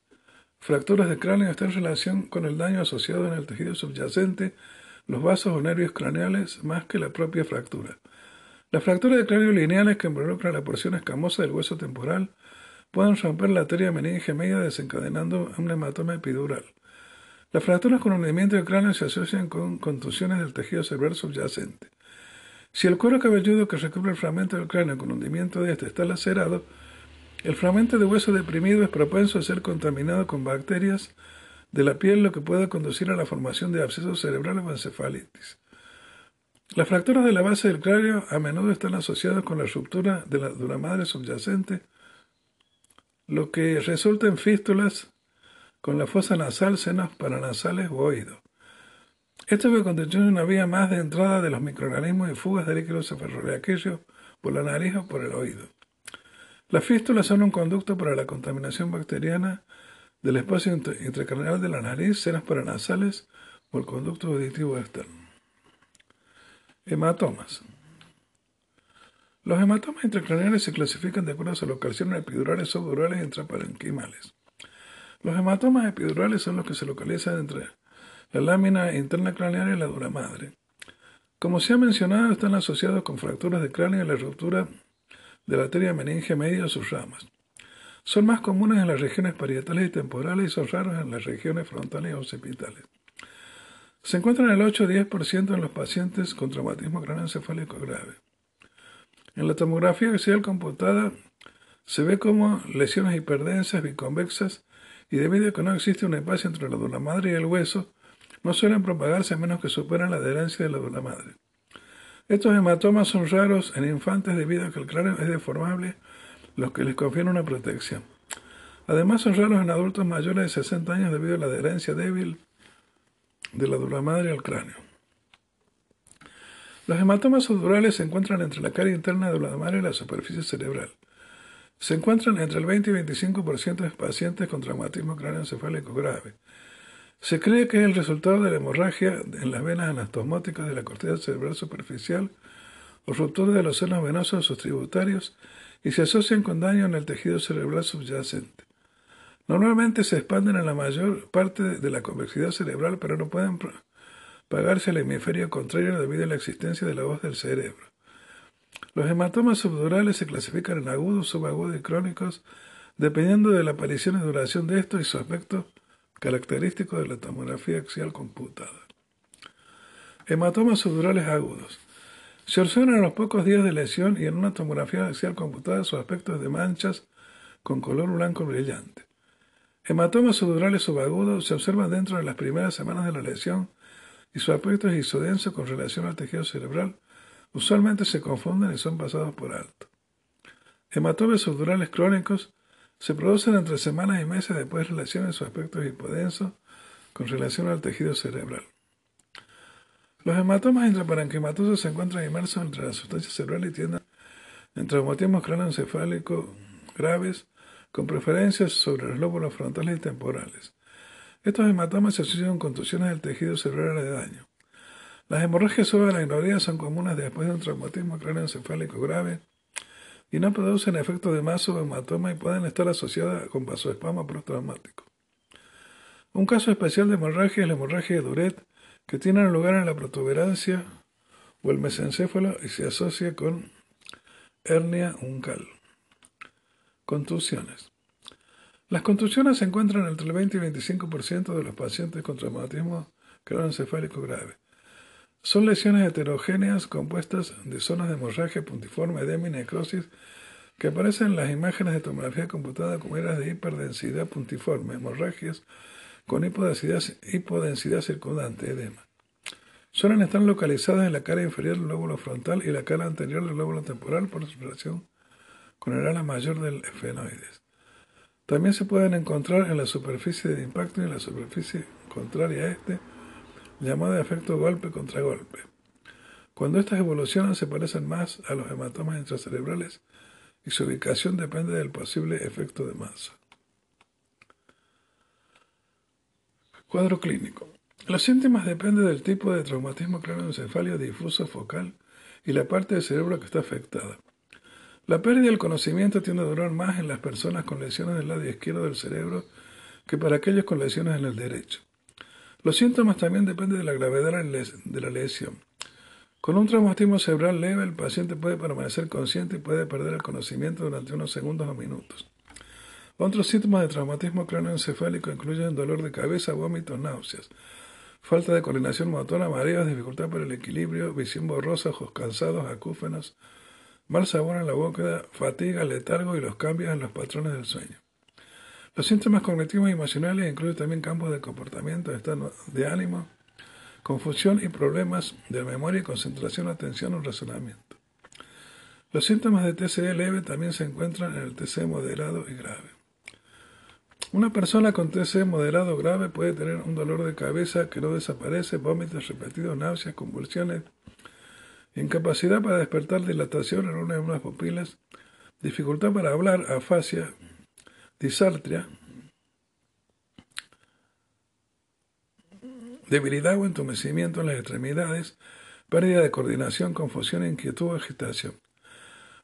fracturas de cráneo está en relación con el daño asociado en el tejido subyacente, los vasos o nervios craneales, más que la propia fractura. Las fracturas de cráneo lineales que involucran la porción escamosa del hueso temporal pueden romper la arteria meninge media desencadenando un hematoma epidural. Las fracturas con hundimiento del cráneo se asocian con contusiones del tejido cerebral subyacente. Si el cuero cabelludo que recubre el fragmento del cráneo con hundimiento de este está lacerado, el fragmento de hueso deprimido es propenso a ser contaminado con bacterias de la piel, lo que puede conducir a la formación de abscesos cerebrales o encefalitis. Las fracturas de la base del cráneo a menudo están asociadas con la ruptura de la dura madre subyacente, lo que resulta en fístulas con la fosa nasal, senos paranasales o oídos. Esto que constituye una vía más de entrada de los microorganismos y fugas de líquidos aquello por la nariz o por el oído. Las fístulas son un conducto para la contaminación bacteriana del espacio intracraneal de la nariz, senos paranasales o el conducto auditivo externo. Hematomas. Los hematomas intracraneales se clasifican de acuerdo a su locación epidurales, subdurales y intraparenquimales. Los hematomas epidurales son los que se localizan entre la lámina interna craneal y la dura madre. Como se ha mencionado, están asociados con fracturas de cráneo y la ruptura de la arteria meninge media o sus ramas. Son más comunes en las regiones parietales y temporales y son raros en las regiones frontales y occipitales. Se encuentran el 8 10% en los pacientes con traumatismo craneoencefálico grave. En la tomografía axial computada se ve como lesiones hiperdensas biconvexas y debido a que no existe un espacio entre la dura madre y el hueso, no suelen propagarse a menos que superen la adherencia de la dura madre. Estos hematomas son raros en infantes debido a que el cráneo es deformable, lo que les confiere una protección. Además son raros en adultos mayores de 60 años debido a la adherencia débil de la dura madre al cráneo. Los hematomas sudurales se encuentran entre la cara interna de la madre y la superficie cerebral. Se encuentran entre el 20 y 25% de pacientes con traumatismo cráneoencefálico grave. Se cree que es el resultado de la hemorragia en las venas anastomóticas de la corteza cerebral superficial o ruptura de los senos venosos de sus tributarios y se asocian con daño en el tejido cerebral subyacente. Normalmente se expanden en la mayor parte de la convexidad cerebral, pero no pueden pagarse al hemisferio contrario debido a la existencia de la voz del cerebro. Los hematomas subdurales se clasifican en agudos, subagudos y crónicos, dependiendo de la aparición y duración de estos y su aspecto característico de la tomografía axial computada. Hematomas subdurales agudos. Se observan a los pocos días de lesión y en una tomografía axial computada su aspecto es de manchas con color blanco brillante. Hematomas subdurales subagudos se observan dentro de las primeras semanas de la lesión y su aspecto es isodenso con relación al tejido cerebral. Usualmente se confunden y son pasados por alto. Hematomas subdurales crónicos se producen entre semanas y meses después de relaciones su aspecto hipodenso con relación al tejido cerebral. Los hematomas intraparenquimatosos se encuentran inmersos entre la sustancia cerebral y tienden en traumatismos cráneoencefálicos graves, con preferencias sobre los lóbulos frontales y temporales. Estos hematomas se asocian con contusiones del tejido cerebral de daño. Las hemorragias subaracnoideas son comunes después de un traumatismo cráneoencefálico grave y no producen efectos de maso o hematoma y pueden estar asociadas con vasoespasmo postraumático. Un caso especial de hemorragia es la hemorragia de Duret, que tiene lugar en la protuberancia o el mesencéfalo y se asocia con hernia uncal. Contusiones. Las contusiones se encuentran entre el 20 y 25% de los pacientes con traumatismo craneoencefálico grave. Son lesiones heterogéneas compuestas de zonas de hemorragia puntiforme, edema y necrosis que aparecen en las imágenes de tomografía computada como eras de hiperdensidad puntiforme, hemorragias con hipodensidad, hipodensidad circundante, edema. Suelen estar localizadas en la cara inferior del lóbulo frontal y la cara anterior del lóbulo temporal por su con el ala mayor del efenoides. También se pueden encontrar en la superficie de impacto y en la superficie contraria a este, llamado efecto golpe contra golpe. Cuando estas evolucionan se parecen más a los hematomas intracerebrales y su ubicación depende del posible efecto de masa. Cuadro clínico. Los síntomas dependen del tipo de traumatismo craneoencefálico difuso focal y la parte del cerebro que está afectada. La pérdida del conocimiento tiende a durar más en las personas con lesiones del lado izquierdo del cerebro que para aquellos con lesiones en el derecho. Los síntomas también dependen de la gravedad de la lesión. Con un traumatismo cerebral leve, el paciente puede permanecer consciente y puede perder el conocimiento durante unos segundos o minutos. Otros síntomas de traumatismo cráneoencefálico incluyen dolor de cabeza, vómitos, náuseas, falta de coordinación motora, mareos, dificultad para el equilibrio, visión borrosa, ojos cansados, acúfenos, mal sabor en la boca, fatiga, letargo y los cambios en los patrones del sueño. Los síntomas cognitivos y emocionales incluyen también campos de comportamiento, estado de ánimo, confusión y problemas de memoria concentración, atención o razonamiento. Los síntomas de TCE leve también se encuentran en el TCE moderado y grave. Una persona con TCE moderado grave puede tener un dolor de cabeza que no desaparece, vómitos repetidos, náuseas, convulsiones, incapacidad para despertar, dilatación en una de las pupilas, dificultad para hablar, afasia, disartria, debilidad o entumecimiento en las extremidades, pérdida de coordinación, confusión, inquietud agitación.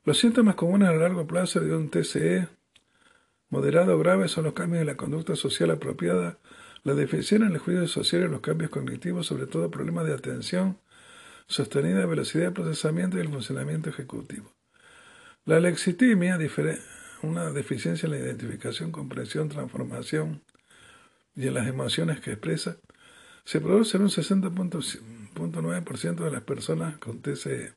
Los síntomas comunes a largo plazo de un TCE moderado o grave son los cambios en la conducta social apropiada, la deficiencia en el juicio social y los cambios cognitivos, sobre todo problemas de atención, sostenida velocidad de procesamiento y el funcionamiento ejecutivo. La lexitimia, una deficiencia en la identificación, comprensión, transformación y en las emociones que expresa, se produce en un 60.9% de las personas con TCE.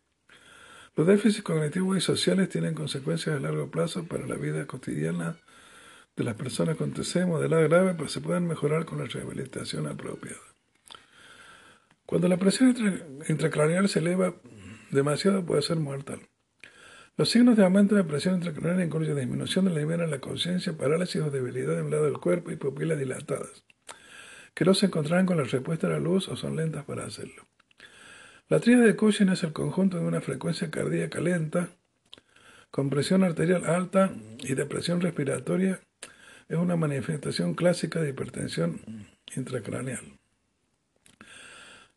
Los déficits cognitivos y sociales tienen consecuencias a largo plazo para la vida cotidiana de las personas con TCE modelada grave, pero se pueden mejorar con la rehabilitación apropiada. Cuando la presión intracraneal se eleva demasiado puede ser mortal. Los signos de aumento de presión intracraneal incluyen disminución de la nivel de la conciencia, parálisis o debilidad de un lado del cuerpo y pupilas dilatadas, que no se encontrarán con la respuesta a la luz o son lentas para hacerlo. La tríada de Cushing es el conjunto de una frecuencia cardíaca lenta, con presión arterial alta y de presión respiratoria. Es una manifestación clásica de hipertensión intracraneal.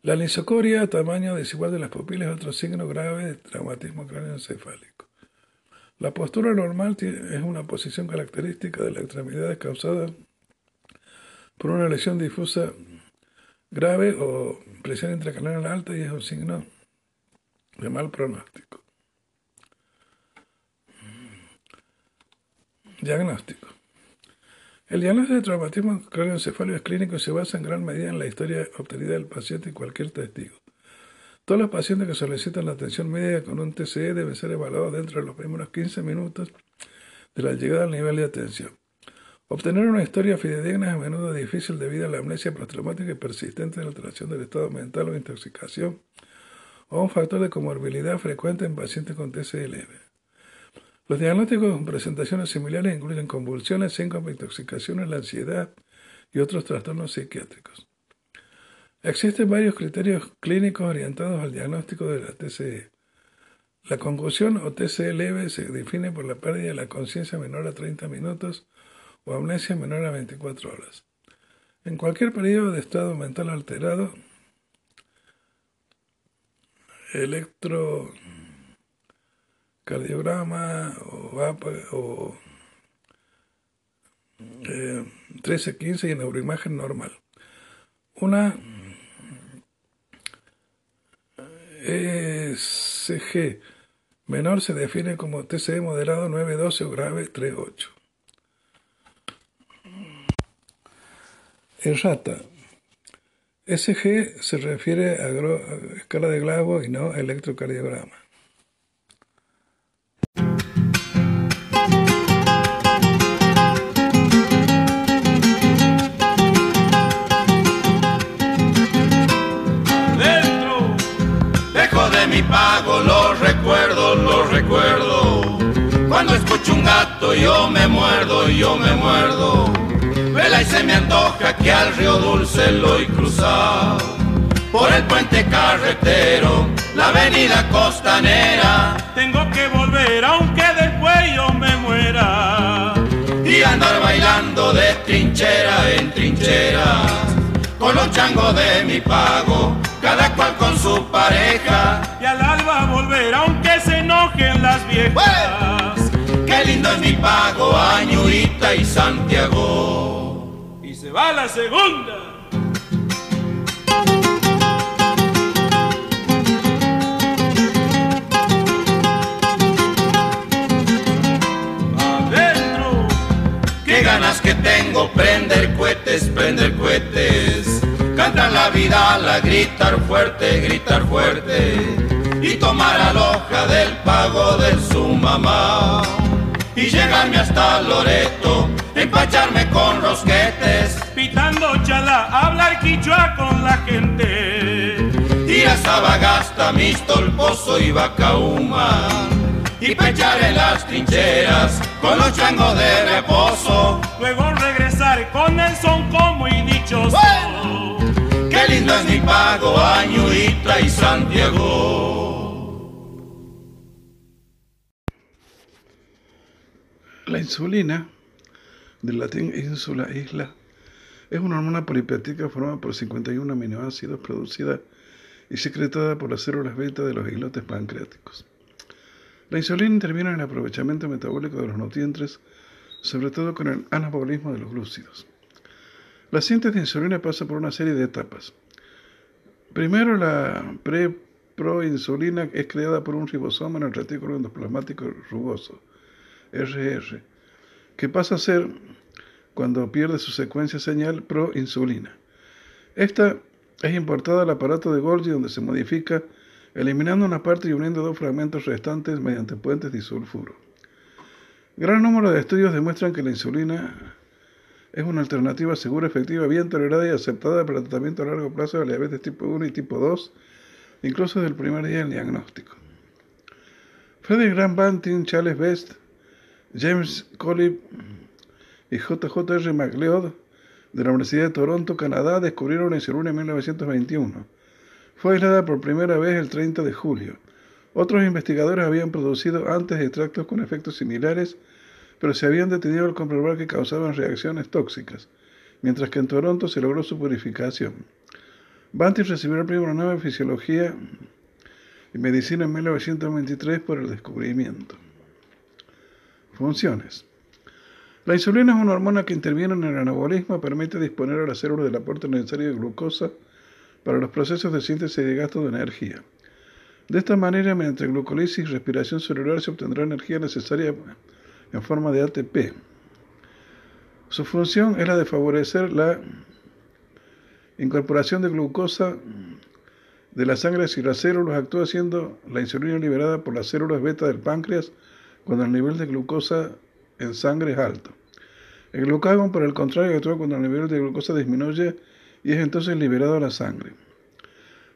La lisocoria, tamaño desigual de las pupilas, es otro signo grave de traumatismo cráneoencefálico. La postura normal es una posición característica de las extremidades causada por una lesión difusa grave o presión intracraneal alta y es un signo de mal pronóstico. Diagnóstico. El diagnóstico de traumatismo cráneoencefálico clínico se basa en gran medida en la historia obtenida del paciente y cualquier testigo. Todos los pacientes que solicitan la atención médica con un TCE deben ser evaluados dentro de los primeros 15 minutos de la llegada al nivel de atención. Obtener una historia fidedigna es a menudo difícil debido a la amnesia postraumática y persistente de la alteración del estado mental o intoxicación, o un factor de comorbilidad frecuente en pacientes con TCE leve. Los diagnósticos con presentaciones similares incluyen convulsiones, síncope, intoxicaciones, la ansiedad y otros trastornos psiquiátricos. Existen varios criterios clínicos orientados al diagnóstico de la TCE. La concusión o TCE leve se define por la pérdida de la conciencia menor a 30 minutos o amnesia menor a 24 horas. En cualquier periodo de estado mental alterado, electrocardiograma o, o eh, 13-15 y neuroimagen normal. Una ECG menor se define como TCE moderado 9-12 o grave 3-8. Errata. SG se refiere a, escala de Glavo y no a electrocardiograma. Un gato yo me muerdo, yo me muerdo Vela y se me antoja que al río Dulce lo he cruzado. Por el puente carretero, la avenida costanera. Tengo que volver aunque después yo me muera. Y andar bailando de trinchera en trinchera. con los changos de mi pago, cada cual con su pareja. Y al alba volver, aunque se enojen las viejas. Qué lindo es mi pago, Añurita y Santiago. Y se va la segunda. Adentro. Qué ganas que tengo prender cohetes, prender cohetes. Cantar la vida, la gritar fuerte, gritar fuerte. Y tomar a loja del pago de su mamá. Y llegarme hasta Loreto, empacharme con rosquetes. Pitando chala, hablar quichua con la gente. Ir a Sabagasta, Mistolpozo y Bacauma. Y pechar en las trincheras con los changos de reposo. Luego regresar con el son como y dichoso. Qué lindo es mi pago, Añuita y Santiago. La insulina, del latín insula, isla, es una hormona polipéptica formada por 51 aminoácidos producida y secretada por las células beta de los islotes pancreáticos. La insulina interviene en el aprovechamiento metabólico de los nutrientes, sobre todo con el anabolismo de los glúcidos. La síntesis de insulina pasa por una serie de etapas. Primero, la pre-proinsulina es creada por un ribosoma en el retículo endoplasmático rugoso, RR, que pasa a ser, cuando pierde su secuencia señal, proinsulina. Esta es importada al aparato de Golgi donde se modifica eliminando una parte y uniendo dos fragmentos restantes mediante puentes disulfuro. Gran número de estudios demuestran que la insulina es una alternativa segura, efectiva, bien tolerada y aceptada para tratamiento a largo plazo de la diabetes tipo 1 y tipo 2, incluso desde el primer día del diagnóstico. Frederick Graham Banting, Charles Best, James Collip y J.J.R. MacLeod de la Universidad de Toronto, Canadá, descubrieron la insulina en 1921. Fue aislada por primera vez el 30 de julio. Otros investigadores habían producido antes extractos con efectos similares, pero se habían detenido al comprobar que causaban reacciones tóxicas, mientras que en Toronto se logró su purificación. Banting recibió el premio Nobel de Fisiología y Medicina en 1923 por el descubrimiento. Funciones. La insulina es una hormona que interviene en el anabolismo y permite disponer a la célula del aporte necesario de glucosa para los procesos de síntesis y de gasto de energía. De esta manera, mediante glucólisis y respiración celular se obtendrá energía necesaria en forma de ATP. Su función es la de favorecer la incorporación de glucosa de la sangre hacia las células, actúa siendo la insulina liberada por las células beta del páncreas cuando el nivel de glucosa en sangre es alto. El glucagón, por el contrario, actúa cuando el nivel de glucosa disminuye y es entonces liberado a la sangre.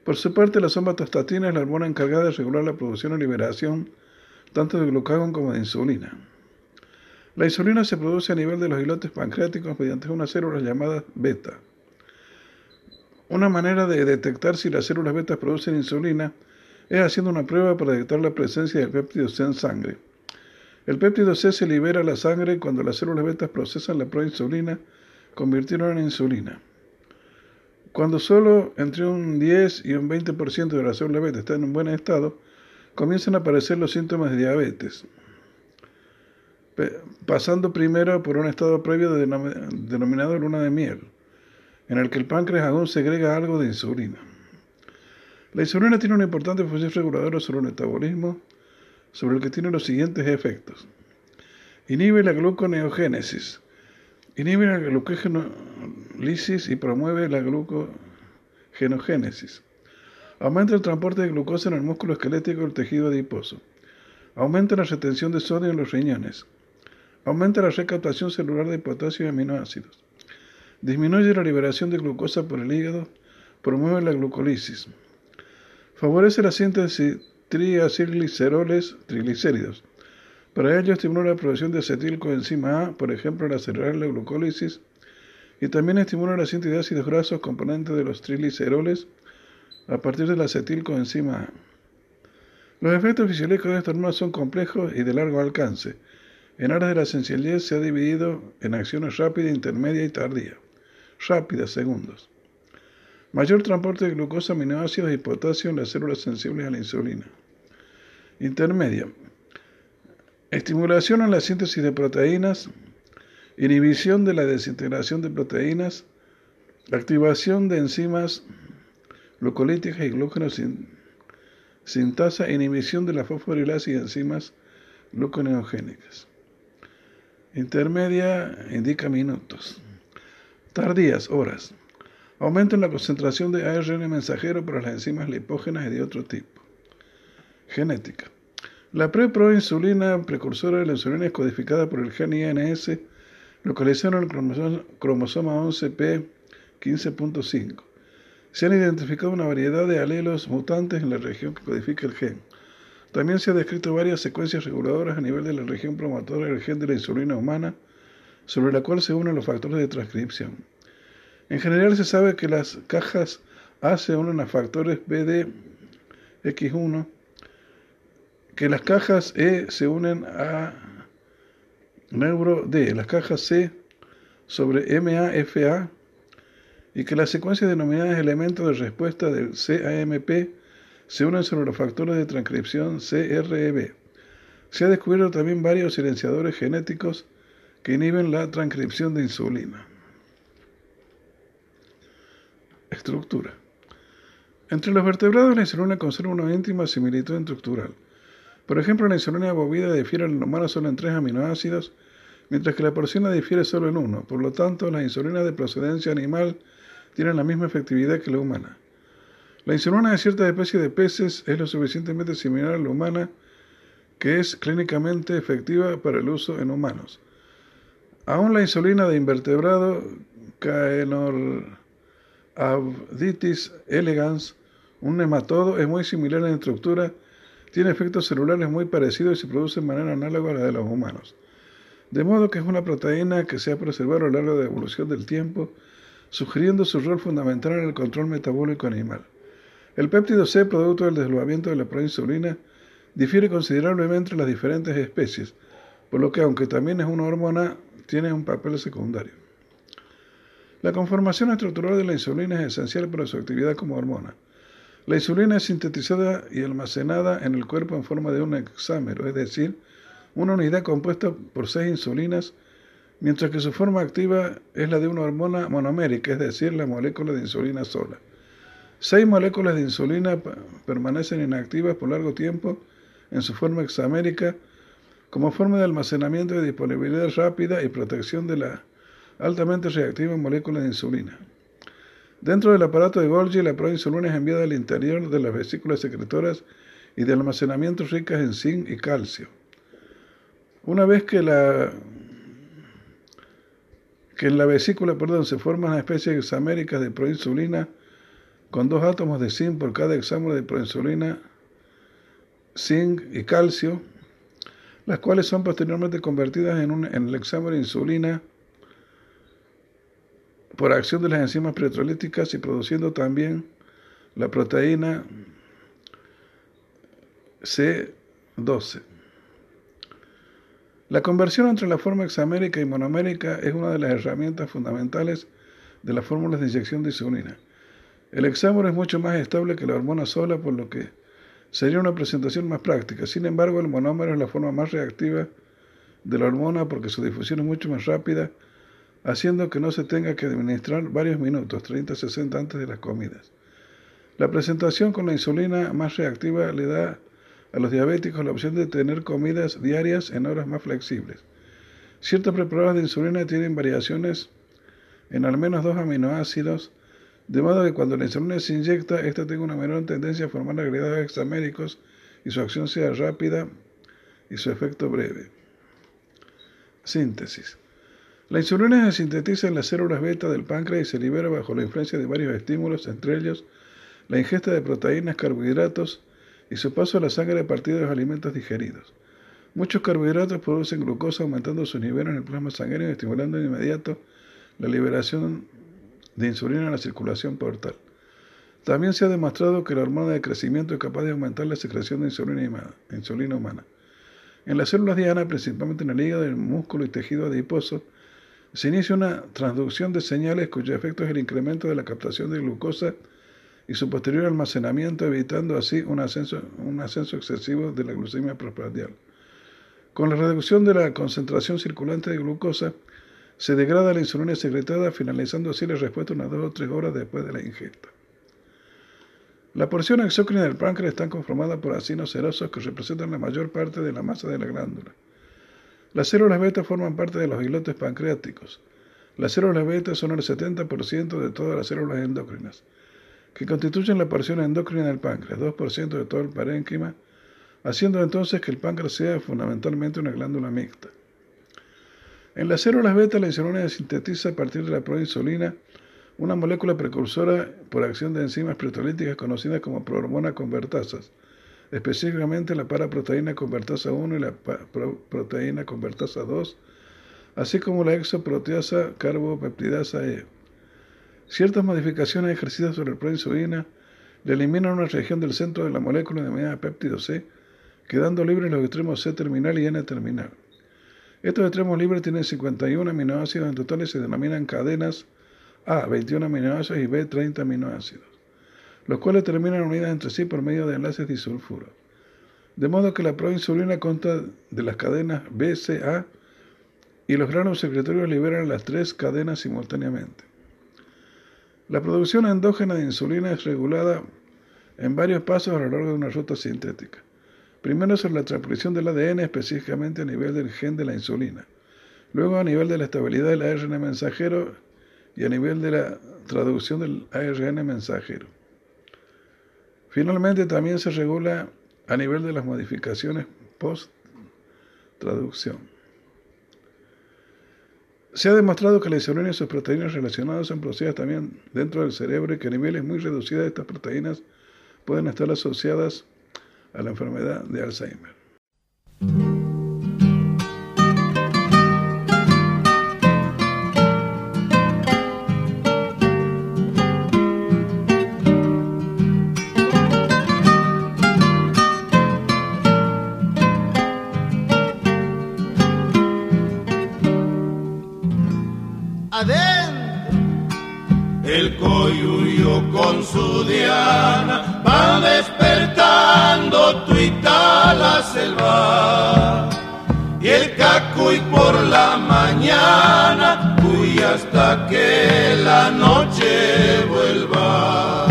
Por su parte, la somatostatina es la hormona encargada de regular la producción y liberación tanto de glucagón como de insulina. La insulina se produce a nivel de los islotes pancreáticos mediante unas células llamadas beta. Una manera de detectar si las células beta producen insulina es haciendo una prueba para detectar la presencia del péptido en sangre. El péptido C se libera a la sangre cuando las células beta procesan la proinsulina, convirtiéndola en insulina. Cuando solo entre un 10 y un 20% de las células beta están en buen estado, comienzan a aparecer los síntomas de diabetes, pasando primero por un estado previo denominado luna de miel, en el que el páncreas aún segrega algo de insulina. La insulina tiene una importante función reguladora sobre el metabolismo, sobre el que tiene los siguientes efectos. Inhibe la gluconeogénesis, inhibe la glucogenolisis y promueve la glucogenogénesis. Aumenta el transporte de glucosa en el músculo esquelético del tejido adiposo. Aumenta la retención de sodio en los riñones. Aumenta la recaptación celular de potasio y aminoácidos. Disminuye la liberación de glucosa por el hígado. Promueve la glucolisis. Favorece la síntesis triacilgliceroles triglicéridos. Para ello estimula la producción de acetilcoenzima A, por ejemplo, al acelerar la glucólisis, y también estimula la síntesis de ácidos grasos componentes de los trigliceroles a partir de la acetilcoenzima A. Los efectos fisiológicos de esta hormona son complejos y de largo alcance. En áreas de la sencillez se ha dividido en acciones rápida, intermedia y tardía. Rápida, segundos. Mayor transporte de glucosa, aminoácidos y potasio en las células sensibles a la insulina. Intermedia. Estimulación en la síntesis de proteínas, inhibición de la desintegración de proteínas, activación de enzimas glucolíticas y glucógeno sin, sintasa, inhibición de la fosforilasa y enzimas gluconeogénicas. Intermedia indica minutos. Tardías, horas. Aumento en la concentración de ARN mensajero para las enzimas lipógenas y de otro tipo. Genética. La preproinsulina, precursora de la insulina, es codificada por el gen INS, localizado en el cromosoma, cromosoma 11p15.5. Se han identificado una variedad de alelos mutantes en la región que codifica el gen. También se han descrito varias secuencias reguladoras a nivel de la región promotora del gen de la insulina humana, sobre la cual se unen los factores de transcripción. En general se sabe que las cajas A se unen a factores BDX1, que las cajas E se unen a neuro D, las cajas C sobre MAFA y que las secuencias denominadas elementos de respuesta del CAMP se unen sobre los factores de transcripción CREB. Se ha descubierto también varios silenciadores genéticos que inhiben la transcripción de insulina. Estructura. Entre los vertebrados la insulina conserva una íntima similitud estructural. Por ejemplo, la insulina bovina difiere en el humano solo en tres aminoácidos, mientras que la porcina difiere solo en uno. Por lo tanto, las insulinas de procedencia animal tienen la misma efectividad que la humana. La insulina de ciertas especies de peces es lo suficientemente similar a la humana que es clínicamente efectiva para el uso en humanos. Aún la insulina de invertebrado Caenor Abditis elegans, un nematodo, es muy similar en estructura, tiene efectos celulares muy parecidos y se produce de manera análoga a la de los humanos. De modo que es una proteína que se ha preservado a lo largo de la evolución del tiempo, sugiriendo su rol fundamental en el control metabólico animal. El péptido C, producto del desdoblamiento de la proinsulina, difiere considerablemente en las diferentes especies, por lo que aunque también es una hormona, tiene un papel secundario. La conformación estructural de la insulina es esencial para su actividad como hormona. La insulina es sintetizada y almacenada en el cuerpo en forma de un hexámero, es decir, una unidad compuesta por seis insulinas, mientras que su forma activa es la de una hormona monomérica, es decir, la molécula de insulina sola. Seis moléculas de insulina permanecen inactivas por largo tiempo en su forma hexamérica como forma de almacenamiento y disponibilidad rápida y protección de la altamente reactiva en moléculas de insulina. Dentro del aparato de Golgi, la proinsulina es enviada al interior de las vesículas secretoras y de almacenamiento ricas en zinc y calcio. Una vez que la que en la vesícula perdón, se forman especies hexaméricas de proinsulina con dos átomos de zinc por cada hexámero de proinsulina, zinc y calcio, las cuales son posteriormente convertidas en, un, en el de insulina por acción de las enzimas petrolíticas y produciendo también la proteína C12. La conversión entre la forma hexamérica y monomérica es una de las herramientas fundamentales de las fórmulas de inyección de insulina. El hexámero es mucho más estable que la hormona sola, por lo que sería una presentación más práctica. Sin embargo, el monómero es la forma más reactiva de la hormona porque su difusión es mucho más rápida haciendo que no se tenga que administrar varios minutos, 30-60 antes de las comidas. La presentación con la insulina más reactiva le da a los diabéticos la opción de tener comidas diarias en horas más flexibles. Ciertos preparados de insulina tienen variaciones en al menos dos aminoácidos, de modo que cuando la insulina se inyecta, esta tenga una menor tendencia a formar agregados examéricos y su acción sea rápida y su efecto breve. Síntesis. La insulina se sintetiza en las células beta del páncreas y se libera bajo la influencia de varios estímulos, entre ellos la ingesta de proteínas, carbohidratos y su paso a la sangre a partir de los alimentos digeridos. Muchos carbohidratos producen glucosa aumentando sus niveles en el plasma sanguíneo y estimulando de inmediato la liberación de insulina en la circulación portal. También se ha demostrado que la hormona de crecimiento es capaz de aumentar la secreción de insulina humana. En las células diana, principalmente en el hígado, el músculo y tejido adiposo, Se inicia una transducción de señales cuyo efecto es el incremento de la captación de glucosa y su posterior almacenamiento, evitando así un ascenso, un ascenso excesivo de la glucemia postprandial. Con la reducción de la concentración circulante de glucosa, se degrada la insulina secretada, finalizando así la respuesta unas dos o tres horas después de la ingesta. La porción exócrina del páncreas está conformada por acinos serosos que representan la mayor parte de la masa de la glándula. Las células beta forman parte de los islotes pancreáticos. Las células beta son el 70% de todas las células endócrinas, que constituyen la porción endocrina del páncreas, 2% de todo el parénquima, haciendo entonces que el páncreas sea fundamentalmente una glándula mixta. En las células beta, la insulina se sintetiza a partir de la proinsulina, una molécula precursora por acción de enzimas proteolíticas conocidas como prohormona convertasas, específicamente la paraproteína convertasa 1 y la proteína convertasa 2, así como la exoproteasa carbopeptidasa E. Ciertas modificaciones ejercidas sobre la proinsulina le eliminan una región del centro de la molécula denominada péptido C, quedando libres los extremos C terminal y N terminal. Estos extremos libres tienen 51 aminoácidos en total y se denominan cadenas A, 21 aminoácidos y B, 30 aminoácidos, los cuales terminan unidas entre sí por medio de enlaces disulfuro. De modo que la proinsulina consta de las cadenas B, C, A y los granos secretorios liberan las tres cadenas simultáneamente. La producción endógena de insulina es regulada en varios pasos a lo largo de una ruta sintética. Primero sobre la transcripción del ADN, específicamente a nivel del gen de la insulina. Luego a nivel de la estabilidad del ARN mensajero y a nivel de la traducción del ARN mensajero. Finalmente también se regula a nivel de las modificaciones post-traducción. Se ha demostrado que la insulina y sus proteínas relacionadas son producidas también dentro del cerebro y que niveles muy reducidos de estas proteínas pueden estar asociadas a la enfermedad de Alzheimer. Cacuy por la mañana, cuy hasta que la noche vuelva.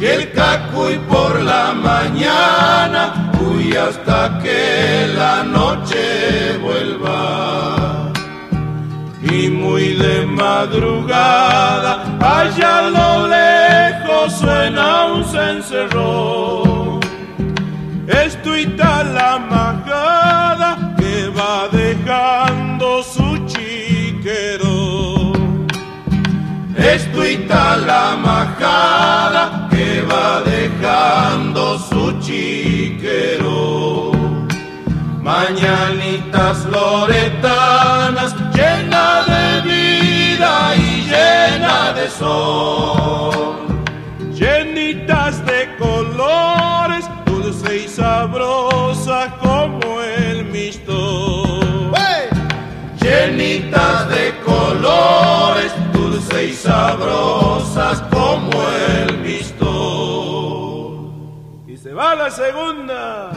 Y el cacuy por la mañana, cuy hasta que la noche vuelva y muy de madrugada, allá a lo lejos suena un cencerro. Es tuita la majada dejando su chiquero. Es tuita la majada que va dejando su chiquero. Mañanitas loretanas sabrosas como el misto. Y se va la segunda.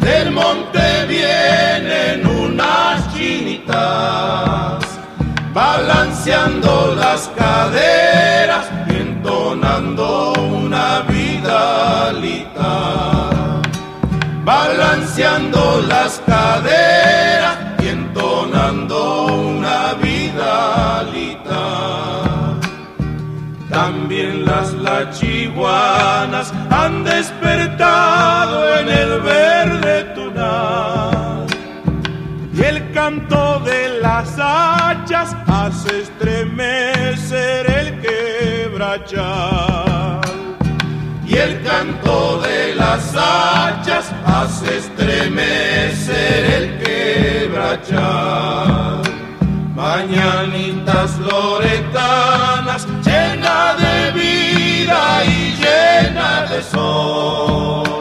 Del monte vienen unas chinitas, balanceando las caderas entonando una vidalita. Balanceando verde tunar. Y el canto de las hachas hace estremecer el quebrachal. y el canto de las hachas hace estremecer el quebrachar. Mañanitas loretanas, llena de vida y llena de sol.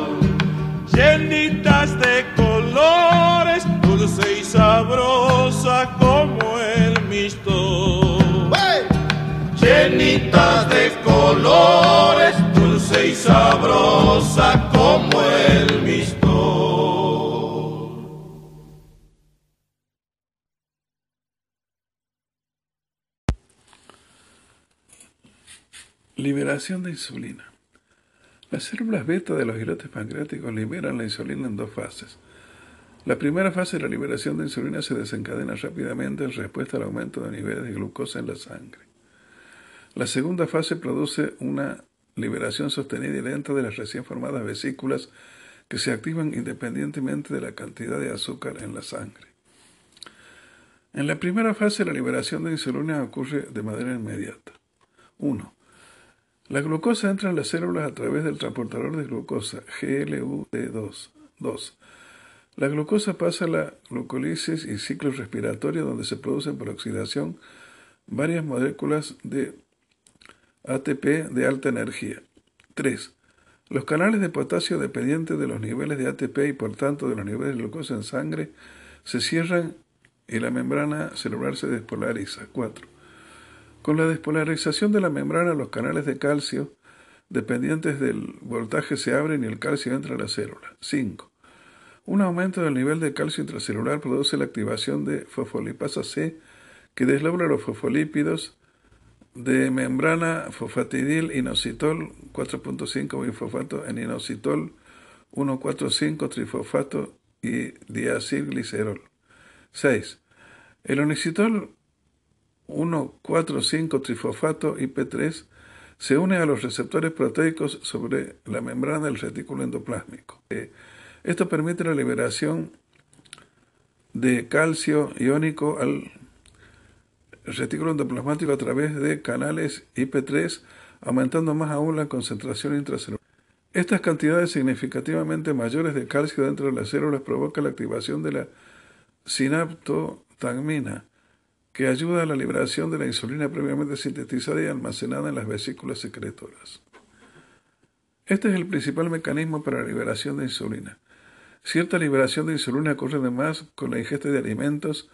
Dulce y sabrosa como el misto. Llenitas de colores, dulce y sabrosa como el misto. Liberación de insulina. Las células beta de los islotes pancreáticos liberan la insulina en dos fases. La primera fase de la liberación de insulina se desencadena rápidamente en respuesta al aumento de niveles de glucosa en la sangre. La segunda fase produce una liberación sostenida y lenta de las recién formadas vesículas que se activan independientemente de la cantidad de azúcar en la sangre. En la primera fase la liberación de insulina ocurre de manera inmediata. 1. La glucosa entra en las células a través del transportador de glucosa, GLUT2. 2. La glucosa pasa a la glucólisis y ciclo respiratorio donde se producen por oxidación varias moléculas de ATP de alta energía. 3. Los canales de potasio dependientes de los niveles de ATP y por tanto de los niveles de glucosa en sangre se cierran y la membrana celular se despolariza. 4. Con la despolarización de la membrana, los canales de calcio dependientes del voltaje se abren y el calcio entra a la célula. 5. Un aumento del nivel de calcio intracelular produce la activación de fosfolipasa C, que desdobla los fosfolípidos de membrana fosfatidil inositol 4.5 bifosfato en inositol 1,45 trifosfato y diacilglicerol. 6. El onicitol 1,45 trifosfato IP3 se une a los receptores proteicos sobre la membrana del retículo endoplásmico. Esto permite la liberación de calcio iónico al retículo endoplasmático a través de canales IP3, aumentando más aún la concentración intracelular. Estas cantidades significativamente mayores de calcio dentro de las células provocan la activación de la sinaptotagmina, que ayuda a la liberación de la insulina previamente sintetizada y almacenada en las vesículas secretoras. Este es el principal mecanismo para la liberación de insulina. Cierta liberación de insulina ocurre además con la ingesta de alimentos,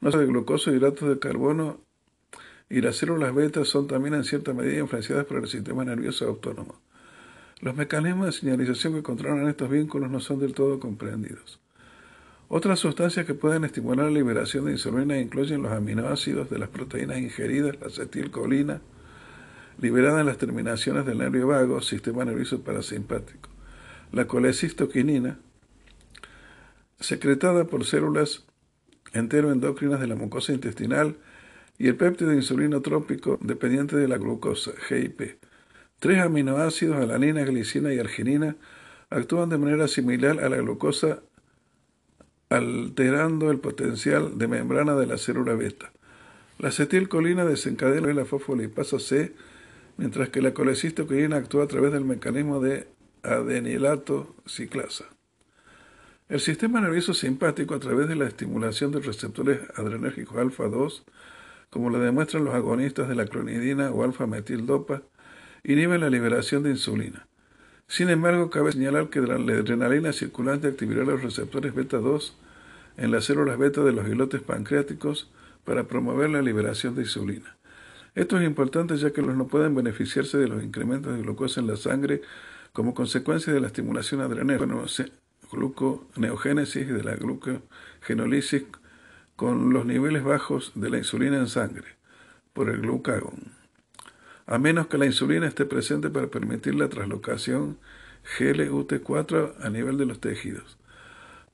no de glucosa, hidratos de carbono, y las células beta son también en cierta medida influenciadas por el sistema nervioso autónomo. Los mecanismos de señalización que controlan estos vínculos no son del todo comprendidos. Otras sustancias que pueden estimular la liberación de insulina incluyen los aminoácidos de las proteínas ingeridas, la acetilcolina, liberada en las terminaciones del nervio vago, sistema nervioso parasimpático, la colecistoquinina, secretada por células enteroendocrinas de la mucosa intestinal, y el péptido insulinotrópico dependiente de la glucosa, GIP. Tres aminoácidos, alanina, glicina y arginina, actúan de manera similar a la glucosa alterando el potencial de membrana de la célula beta. La acetilcolina desencadena la fosfolipasa C, mientras que la colecistoquina actúa a través del mecanismo de adenilato ciclasa. El sistema nervioso simpático, a través de la estimulación de receptores adrenérgicos alfa 2, como lo demuestran los agonistas de la clonidina o alfa-metildopa, inhibe la liberación de insulina. Sin embargo, cabe señalar que la adrenalina circulante activará los receptores beta 2 en las células beta de los islotes pancreáticos para promover la liberación de insulina. Esto es importante ya que los no pueden beneficiarse de los incrementos de glucosa en la sangre como consecuencia de la estimulación adrenérgica, gluconeogénesis y de la glucogenolisis con los niveles bajos de la insulina en sangre por el glucagón a menos que la insulina esté presente para permitir la traslocación GLUT4 a nivel de los tejidos.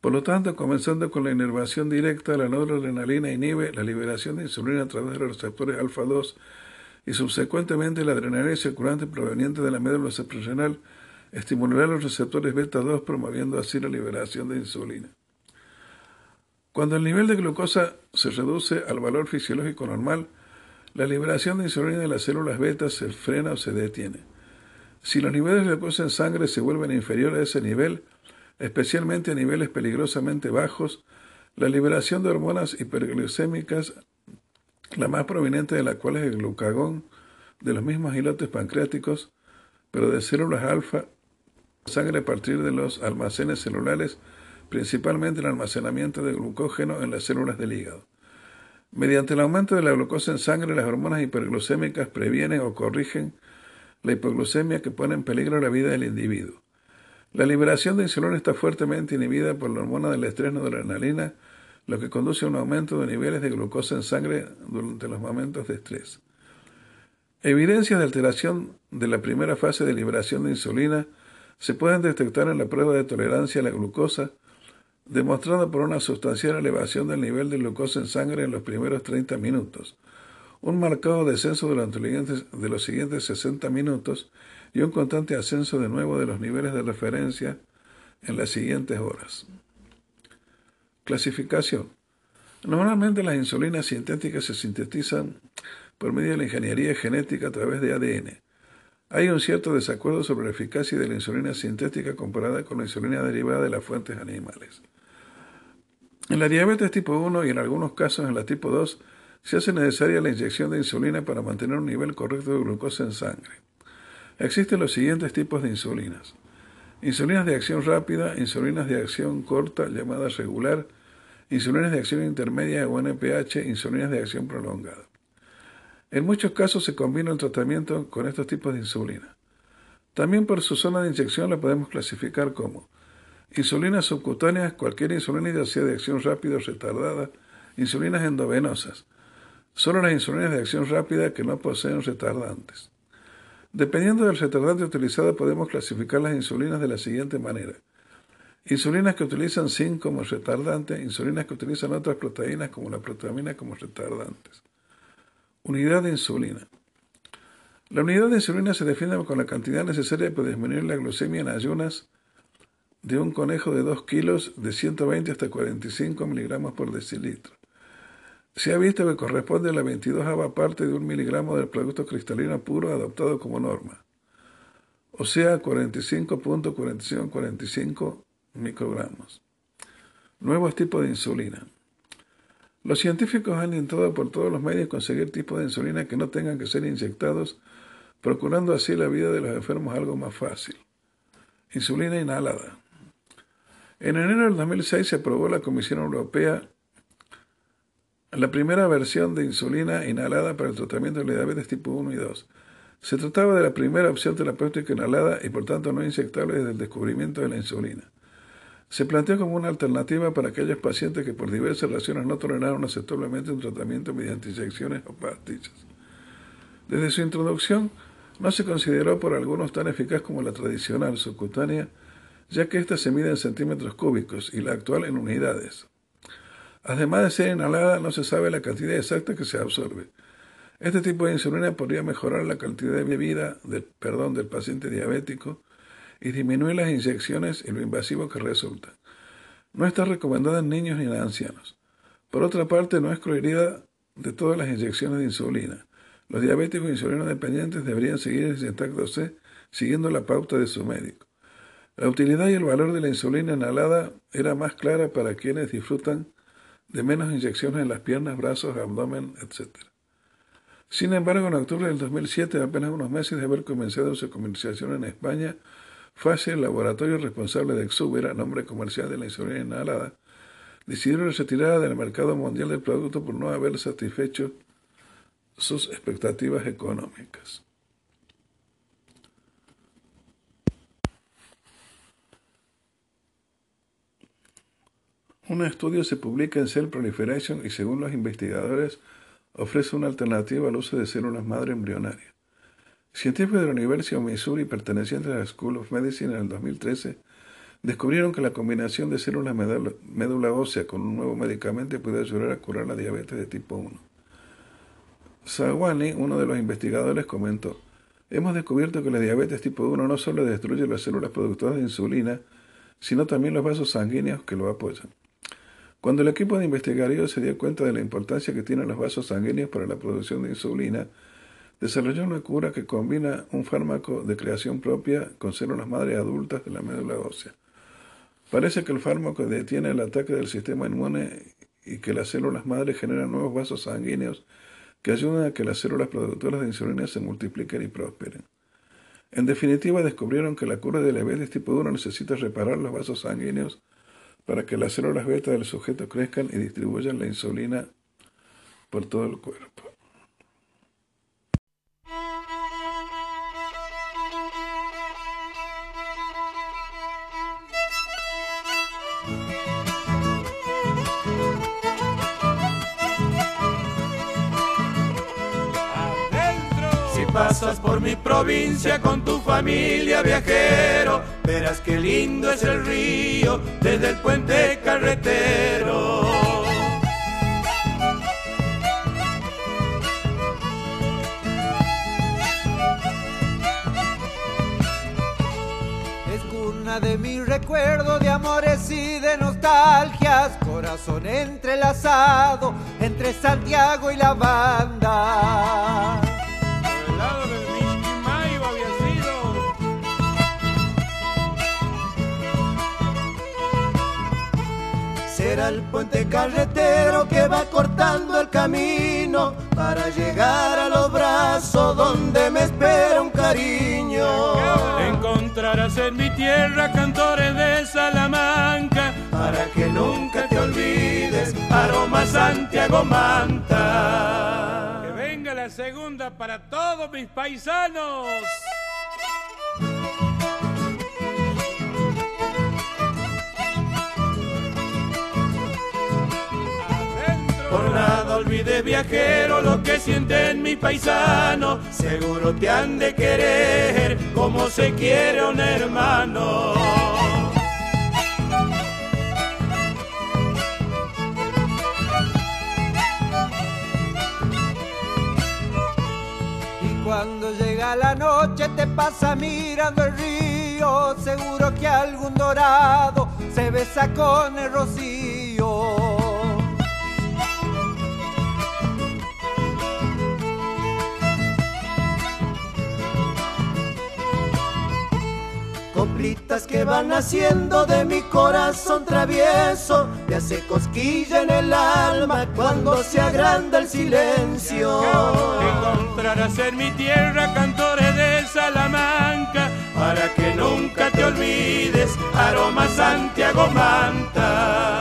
Por lo tanto, comenzando con la inervación directa, la noradrenalina inhibe la liberación de insulina a través de los receptores alfa 2 y subsecuentemente la adrenalina circulante proveniente de la médula suprarrenal estimulará los receptores beta 2 promoviendo así la liberación de insulina. Cuando el nivel de glucosa se reduce al valor fisiológico normal, la liberación de insulina de las células beta se frena o se detiene. Si los niveles de glucosa en sangre se vuelven inferiores a ese nivel, especialmente a niveles peligrosamente bajos, la liberación de hormonas hiperglucémicas, la más proveniente de la cual es el glucagón, de los mismos islotes pancreáticos, pero de células alfa, sangre a partir de los almacenes celulares, principalmente el almacenamiento de glucógeno en las células del hígado. Mediante el aumento de la glucosa en sangre, las hormonas hiperglucémicas previenen o corrigen la hipoglucemia que pone en peligro la vida del individuo. La liberación de insulina está fuertemente inhibida por la hormona del estrés noradrenalina, lo que conduce a un aumento de niveles de glucosa en sangre durante los momentos de estrés. Evidencias de alteración de la primera fase de liberación de insulina se pueden detectar en la prueba de tolerancia a la glucosa, demostrada por una sustancial elevación del nivel de glucosa en sangre en los primeros 30 minutos, un marcado descenso durante de los siguientes 60 minutos y un constante ascenso de nuevo de los niveles de referencia en las siguientes horas. Clasificación. Normalmente las insulinas sintéticas se sintetizan por medio de la ingeniería genética a través de ADN. Hay un cierto desacuerdo sobre la eficacia de la insulina sintética comparada con la insulina derivada de las fuentes animales. En la diabetes tipo 1 y en algunos casos en la tipo 2 se hace necesaria la inyección de insulina para mantener un nivel correcto de glucosa en sangre. Existen los siguientes tipos de insulinas. Insulinas de acción rápida, insulinas de acción corta llamadas regular, insulinas de acción intermedia o NPH, insulinas de acción prolongada. En muchos casos se combina el tratamiento con estos tipos de insulina. También por su zona de inyección la podemos clasificar como insulinas subcutáneas, cualquier insulina ya sea de acción rápida o retardada, insulinas endovenosas, Solo las insulinas de acción rápida que no poseen retardantes. Dependiendo del retardante utilizado, podemos clasificar las insulinas de la siguiente manera. Insulinas que utilizan zinc como retardante, insulinas que utilizan otras proteínas como la proteína como retardantes. Unidad de insulina. La unidad de insulina se define con la cantidad necesaria para disminuir la glucemia en ayunas de un conejo de 2 kilos de 120 hasta 45 miligramos por decilitro. Se ha visto que corresponde a la 22 parte de un miligramo del producto cristalino puro adoptado como norma, o sea, 45.4545 microgramos. Nuevos tipos de insulina. Los científicos han intentado por todos los medios conseguir tipos de insulina que no tengan que ser inyectados, procurando así la vida de los enfermos algo más fácil. Insulina inhalada. En enero del 2006 se aprobó la Comisión Europea la primera versión de insulina inhalada para el tratamiento de la diabetes tipo 1 y 2. Se trataba de la primera opción terapéutica inhalada y por tanto no inyectable desde el descubrimiento de la insulina. Se planteó como una alternativa para aquellos pacientes que por diversas razones no toleraron aceptablemente un tratamiento mediante inyecciones o pastillas. Desde su introducción, no se consideró por algunos tan eficaz como la tradicional subcutánea, ya que ésta se mide en centímetros cúbicos y la actual en unidades. Además de ser inhalada, no se sabe la cantidad exacta que se absorbe. Este tipo de insulina podría mejorar la cantidad de vida del paciente diabético y disminuir las inyecciones y lo invasivo que resulta. No está recomendada en niños ni en ancianos. Por otra parte, no es excluiría de todas las inyecciones de insulina. Los diabéticos insulino dependientes deberían seguir inyectándose siguiendo la pauta de su médico. La utilidad y el valor de la insulina inhalada era más clara para quienes disfrutan de menos inyecciones en las piernas, brazos, abdomen, etc. Sin embargo, en octubre del 2007, apenas unos meses de haber comenzado su comercialización en España, El laboratorio responsable de Exubera, nombre comercial de la insulina inhalada, decidió retirada del mercado mundial del producto por no haber satisfecho sus expectativas económicas. Un estudio se publica en Cell Proliferation y según los investigadores ofrece una alternativa al uso de células madre embrionarias. Científicos de la Universidad de Missouri pertenecientes a la School of Medicine en el 2013 descubrieron que la combinación de células médula, ósea con un nuevo medicamento puede ayudar a curar la diabetes de tipo 1. Sawani, uno de los investigadores, comentó, Hemos descubierto que la diabetes tipo 1 no solo destruye las células productoras de insulina, sino también los vasos sanguíneos que lo apoyan. Cuando el equipo de investigadores se dio cuenta de la importancia que tienen los vasos sanguíneos para la producción de insulina, desarrolló una cura que combina un fármaco de creación propia con células madre adultas de la médula ósea. Parece que el fármaco detiene el ataque del sistema inmune y que las células madre generan nuevos vasos sanguíneos que ayudan a que las células productoras de insulina se multipliquen y prosperen. En definitiva, descubrieron que la cura de diabetes tipo 1 necesita reparar los vasos sanguíneos para que las células beta del sujeto crezcan y distribuyan la insulina por todo el cuerpo. Pasas por mi provincia con tu familia viajero, verás qué lindo es el río desde el puente carretero. Es cuna de mi recuerdo de amores y de nostalgias, corazón entrelazado entre Santiago y la banda. Será el puente carretero que va cortando el camino para llegar a los brazos donde me espera un cariño. Encontrarás en mi tierra cantores de Salamanca. Para que nunca te olvides, aroma Santiago Manta. Que venga la segunda para todos mis paisanos. Olvides viajero lo que sienten mi paisano, seguro te han de querer como se quiere un hermano. Y cuando llega la noche te pasa mirando el río, seguro que algún dorado se besa con el rocío. Coplitas que van haciendo de mi corazón travieso, te hace cosquilla en el alma cuando se agranda el silencio. Encontrarás en mi tierra cantores de Salamanca. Para que nunca te olvides, aroma Santiago Manta.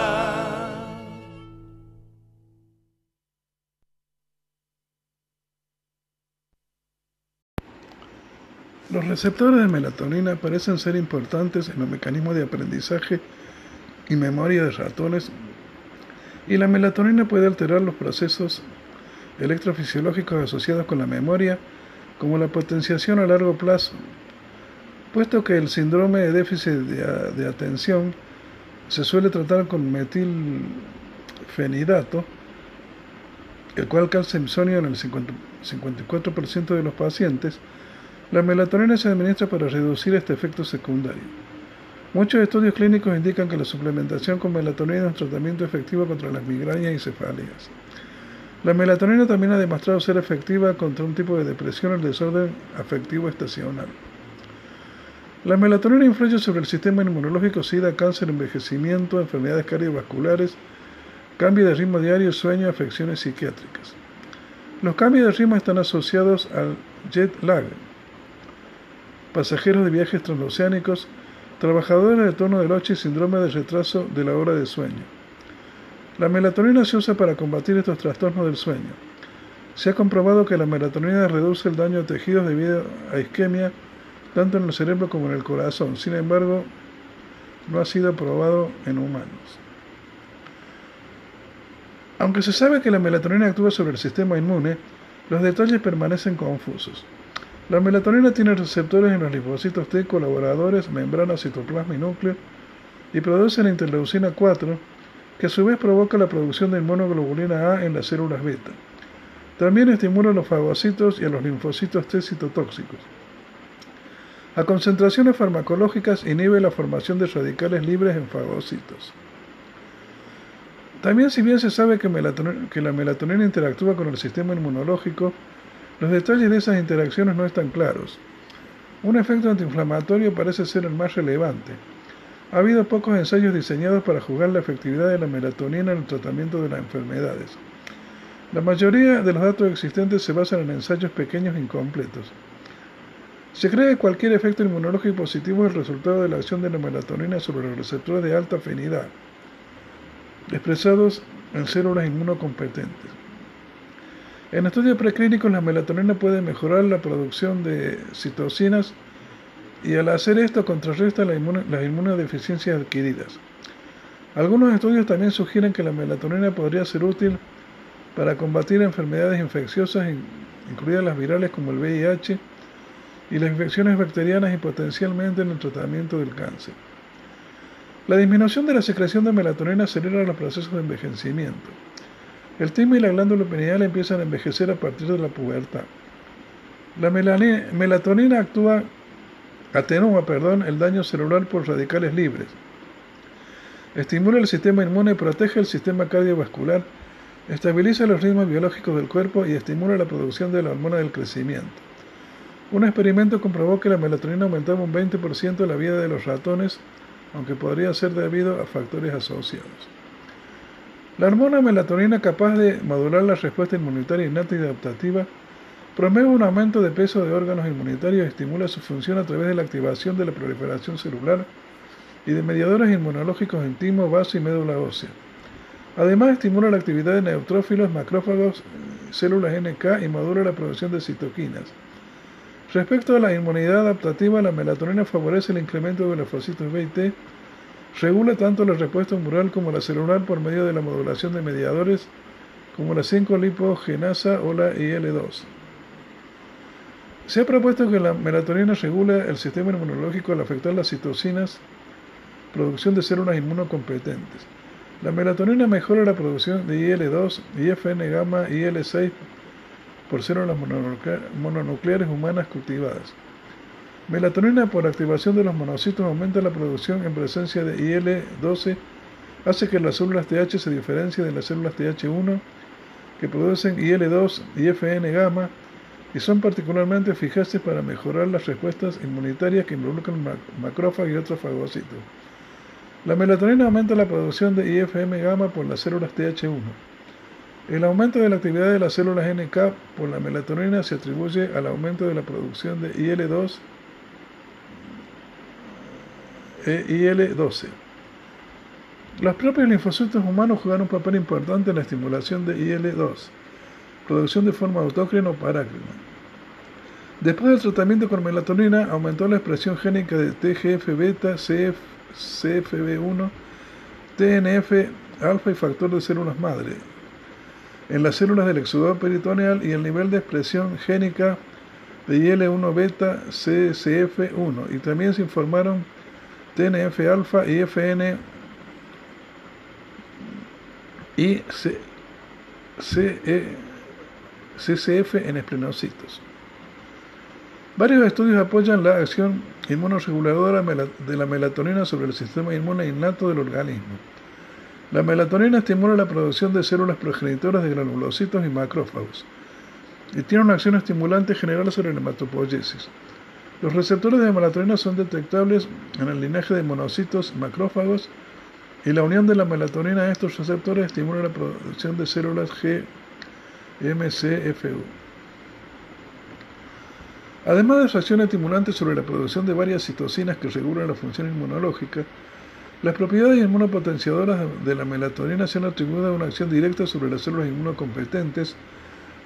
Los receptores de melatonina parecen ser importantes en los mecanismos de aprendizaje y memoria de ratones y la melatonina puede alterar los procesos electrofisiológicos asociados con la memoria, como la potenciación a largo plazo, puesto que el síndrome de déficit de, atención se suele tratar con metilfenidato, el cual causa insomnio en el 50 54% de los pacientes, la melatonina se administra para reducir este efecto secundario. Muchos estudios clínicos indican que la suplementación con melatonina es un tratamiento efectivo contra las migrañas y cefaleas. La melatonina también ha demostrado ser efectiva contra un tipo de depresión, el desorden afectivo estacional. La melatonina influye sobre el sistema inmunológico, sida, cáncer, envejecimiento, enfermedades cardiovasculares, cambio de ritmo diario, sueño, afecciones psiquiátricas. Los cambios de ritmo están asociados al jet lag, pasajeros de viajes transoceánicos, trabajadores de turno de noche y síndrome de retraso de la hora de sueño. La melatonina se usa para combatir estos trastornos del sueño. Se ha comprobado que la melatonina reduce el daño a tejidos debido a isquemia tanto en el cerebro como en el corazón. Sin embargo, no ha sido probado en humanos. Aunque se sabe que la melatonina actúa sobre el sistema inmune, los detalles permanecen confusos. La melatonina tiene receptores en los linfocitos T, colaboradores, membrana, citoplasma y núcleo, y produce la interleucina 4, que a su vez provoca la producción de inmunoglobulina A en las células beta. También estimula a los fagocitos y a los linfocitos T citotóxicos. A concentraciones farmacológicas inhibe la formación de radicales libres en fagocitos. También si bien se sabe que, que la melatonina interactúa con el sistema inmunológico, Los detalles de esas interacciones no están claros. Un efecto antiinflamatorio parece ser el más relevante. Ha habido pocos ensayos diseñados para juzgar la efectividad de la melatonina en el tratamiento de las enfermedades. La mayoría de los datos existentes se basan en ensayos pequeños e incompletos. Se cree que cualquier efecto inmunológico positivo es el resultado de la acción de la melatonina sobre los receptores de alta afinidad, expresados en células inmunocompetentes. En estudios preclínicos, la melatonina puede mejorar la producción de citocinas y al hacer esto contrarresta las inmunodeficiencias adquiridas. Algunos estudios también sugieren que la melatonina podría ser útil para combatir enfermedades infecciosas, incluidas las virales como el VIH, y las infecciones bacterianas y potencialmente en el tratamiento del cáncer. La disminución de la secreción de melatonina acelera los procesos de envejecimiento. El timo y la glándula pineal empiezan a envejecer a partir de la pubertad. La melatonina actúa, atenúa perdón, el daño celular por radicales libres. Estimula el sistema inmune, protege el sistema cardiovascular, estabiliza los ritmos biológicos del cuerpo y estimula la producción de la hormona del crecimiento. Un experimento comprobó que la melatonina aumentaba un 20% la vida de los ratones, aunque podría ser debido a factores asociados. La hormona melatonina, capaz de modular la respuesta inmunitaria innata y adaptativa, promueve un aumento de peso de órganos inmunitarios y estimula su función a través de la activación de la proliferación celular y de mediadores inmunológicos en timo, vaso y médula ósea. Además, estimula la actividad de neutrófilos, macrófagos, células NK y modula la producción de citoquinas. Respecto a la inmunidad adaptativa, la melatonina favorece el incremento de los B y T, regula tanto la respuesta humoral como la celular por medio de la modulación de mediadores como la 5-lipogenasa o la IL-2. Se ha propuesto que la melatonina regula el sistema inmunológico al afectar las citocinas, producción de células inmunocompetentes. La melatonina mejora la producción de IL-2, IFN gamma, IL-6 por células mononucleares humanas cultivadas. Melatonina por activación de los monocitos aumenta la producción en presencia de IL-12, hace que las células TH se diferencien de las células TH1 que producen IL-2 y FN gamma y son particularmente eficaces para mejorar las respuestas inmunitarias que involucran macrófagos y otros fagocitos. La melatonina aumenta la producción de IFM gamma por las células TH1. El aumento de la actividad de las células NK por la melatonina se atribuye al aumento de la producción de IL-2 e IL-12. Los propios linfocitos humanos juegan un papel importante en la estimulación de IL-2, producción de forma autócrina o parácrina. Después del tratamiento con melatonina, aumentó la expresión génica de TGF-beta, CFB1, TNF-alfa y factor de células madre, en las células del exudado peritoneal y el nivel de expresión génica de IL-1 beta CCF1 y también se informaron TNF alfa y FN y CCF en esplenocitos. Varios estudios apoyan la acción inmunoreguladora de la melatonina sobre el sistema inmune innato del organismo. La melatonina estimula la producción de células progenitoras de granulocitos y macrófagos y tiene una acción estimulante general sobre la hematopoiesis. Los receptores de melatonina son detectables en el linaje de monocitos macrófagos y la unión de la melatonina a estos receptores estimula la producción de células GMCFU. Además de su acción estimulante sobre la producción de varias citocinas que regulan la función inmunológica, las propiedades inmunopotenciadoras de la melatonina se han atribuido a una acción directa sobre las células inmunocompetentes,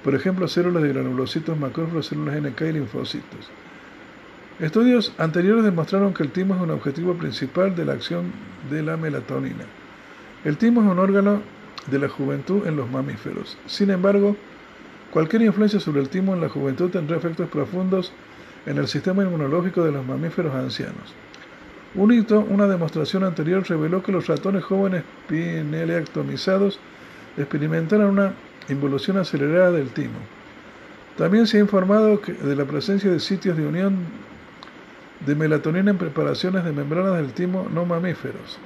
por ejemplo, células de granulocitos, macrófagos, células NK y linfocitos. Estudios anteriores demostraron que el timo es un objetivo principal de la acción de la melatonina. El timo es un órgano de la juventud en los mamíferos. Sin embargo, cualquier influencia sobre el timo en la juventud tendrá efectos profundos en el sistema inmunológico de los mamíferos ancianos. Un hito, una demostración anterior, reveló que los ratones jóvenes pinelectomizados experimentaron una involución acelerada del timo. También se ha informado de la presencia de sitios de unión de melatonina en preparaciones de membranas del timo no mamíferos.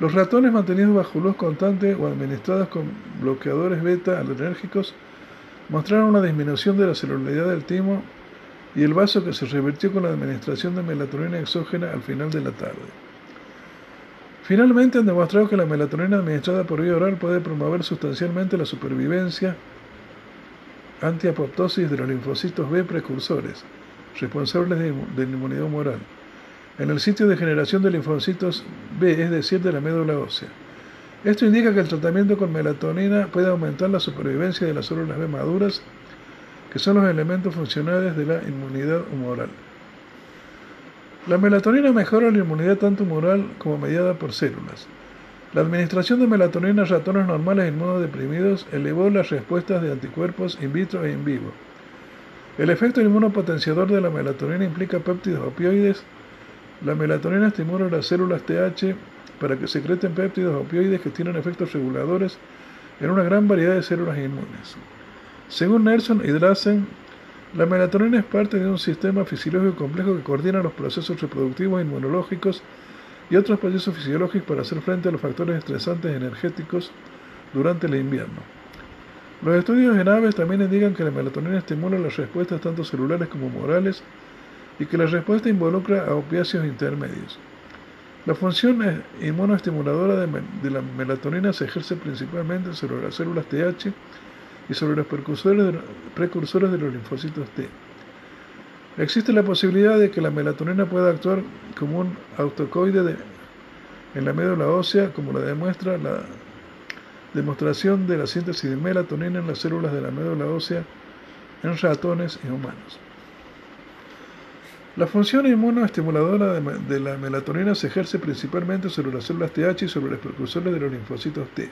Los ratones mantenidos bajo luz constante o administrados con bloqueadores beta alergénicos mostraron una disminución de la celularidad del timo y el vaso que se revirtió con la administración de melatonina exógena al final de la tarde. Finalmente han demostrado que la melatonina administrada por vía oral puede promover sustancialmente la supervivencia antiapoptosis de los linfocitos B precursores, responsables de, de inmunidad humoral, en el sitio de generación de linfocitos B, es decir, de la médula ósea. Esto indica que el tratamiento con melatonina puede aumentar la supervivencia de las células B maduras, que son los elementos funcionales de la inmunidad humoral. La melatonina mejora la inmunidad tanto humoral como mediada por células. La administración de melatonina a ratones normales inmunodeprimidos elevó las respuestas de anticuerpos in vitro e in vivo. El efecto inmunopotenciador de la melatonina implica péptidos opioides. La melatonina estimula las células TH para que secreten péptidos opioides que tienen efectos reguladores en una gran variedad de células inmunes. Según Nelson y Drazen, la melatonina es parte de un sistema fisiológico complejo que coordina los procesos reproductivos inmunológicos y otros procesos fisiológicos para hacer frente a los factores estresantes energéticos durante el invierno. Los estudios en aves también indican que la melatonina estimula las respuestas tanto celulares como morales y que la respuesta involucra a opiáceos intermedios. La función inmunoestimuladora de, la melatonina se ejerce principalmente sobre las células TH y sobre los precursores de, de los linfocitos T. Existe la posibilidad de que la melatonina pueda actuar como un autocoide en la médula ósea, como lo demuestra la demostración de la síntesis de melatonina en las células de la médula ósea en ratones y humanos. La función inmunoestimuladora de, la melatonina se ejerce principalmente sobre las células TH y sobre los precursores de los linfocitos T.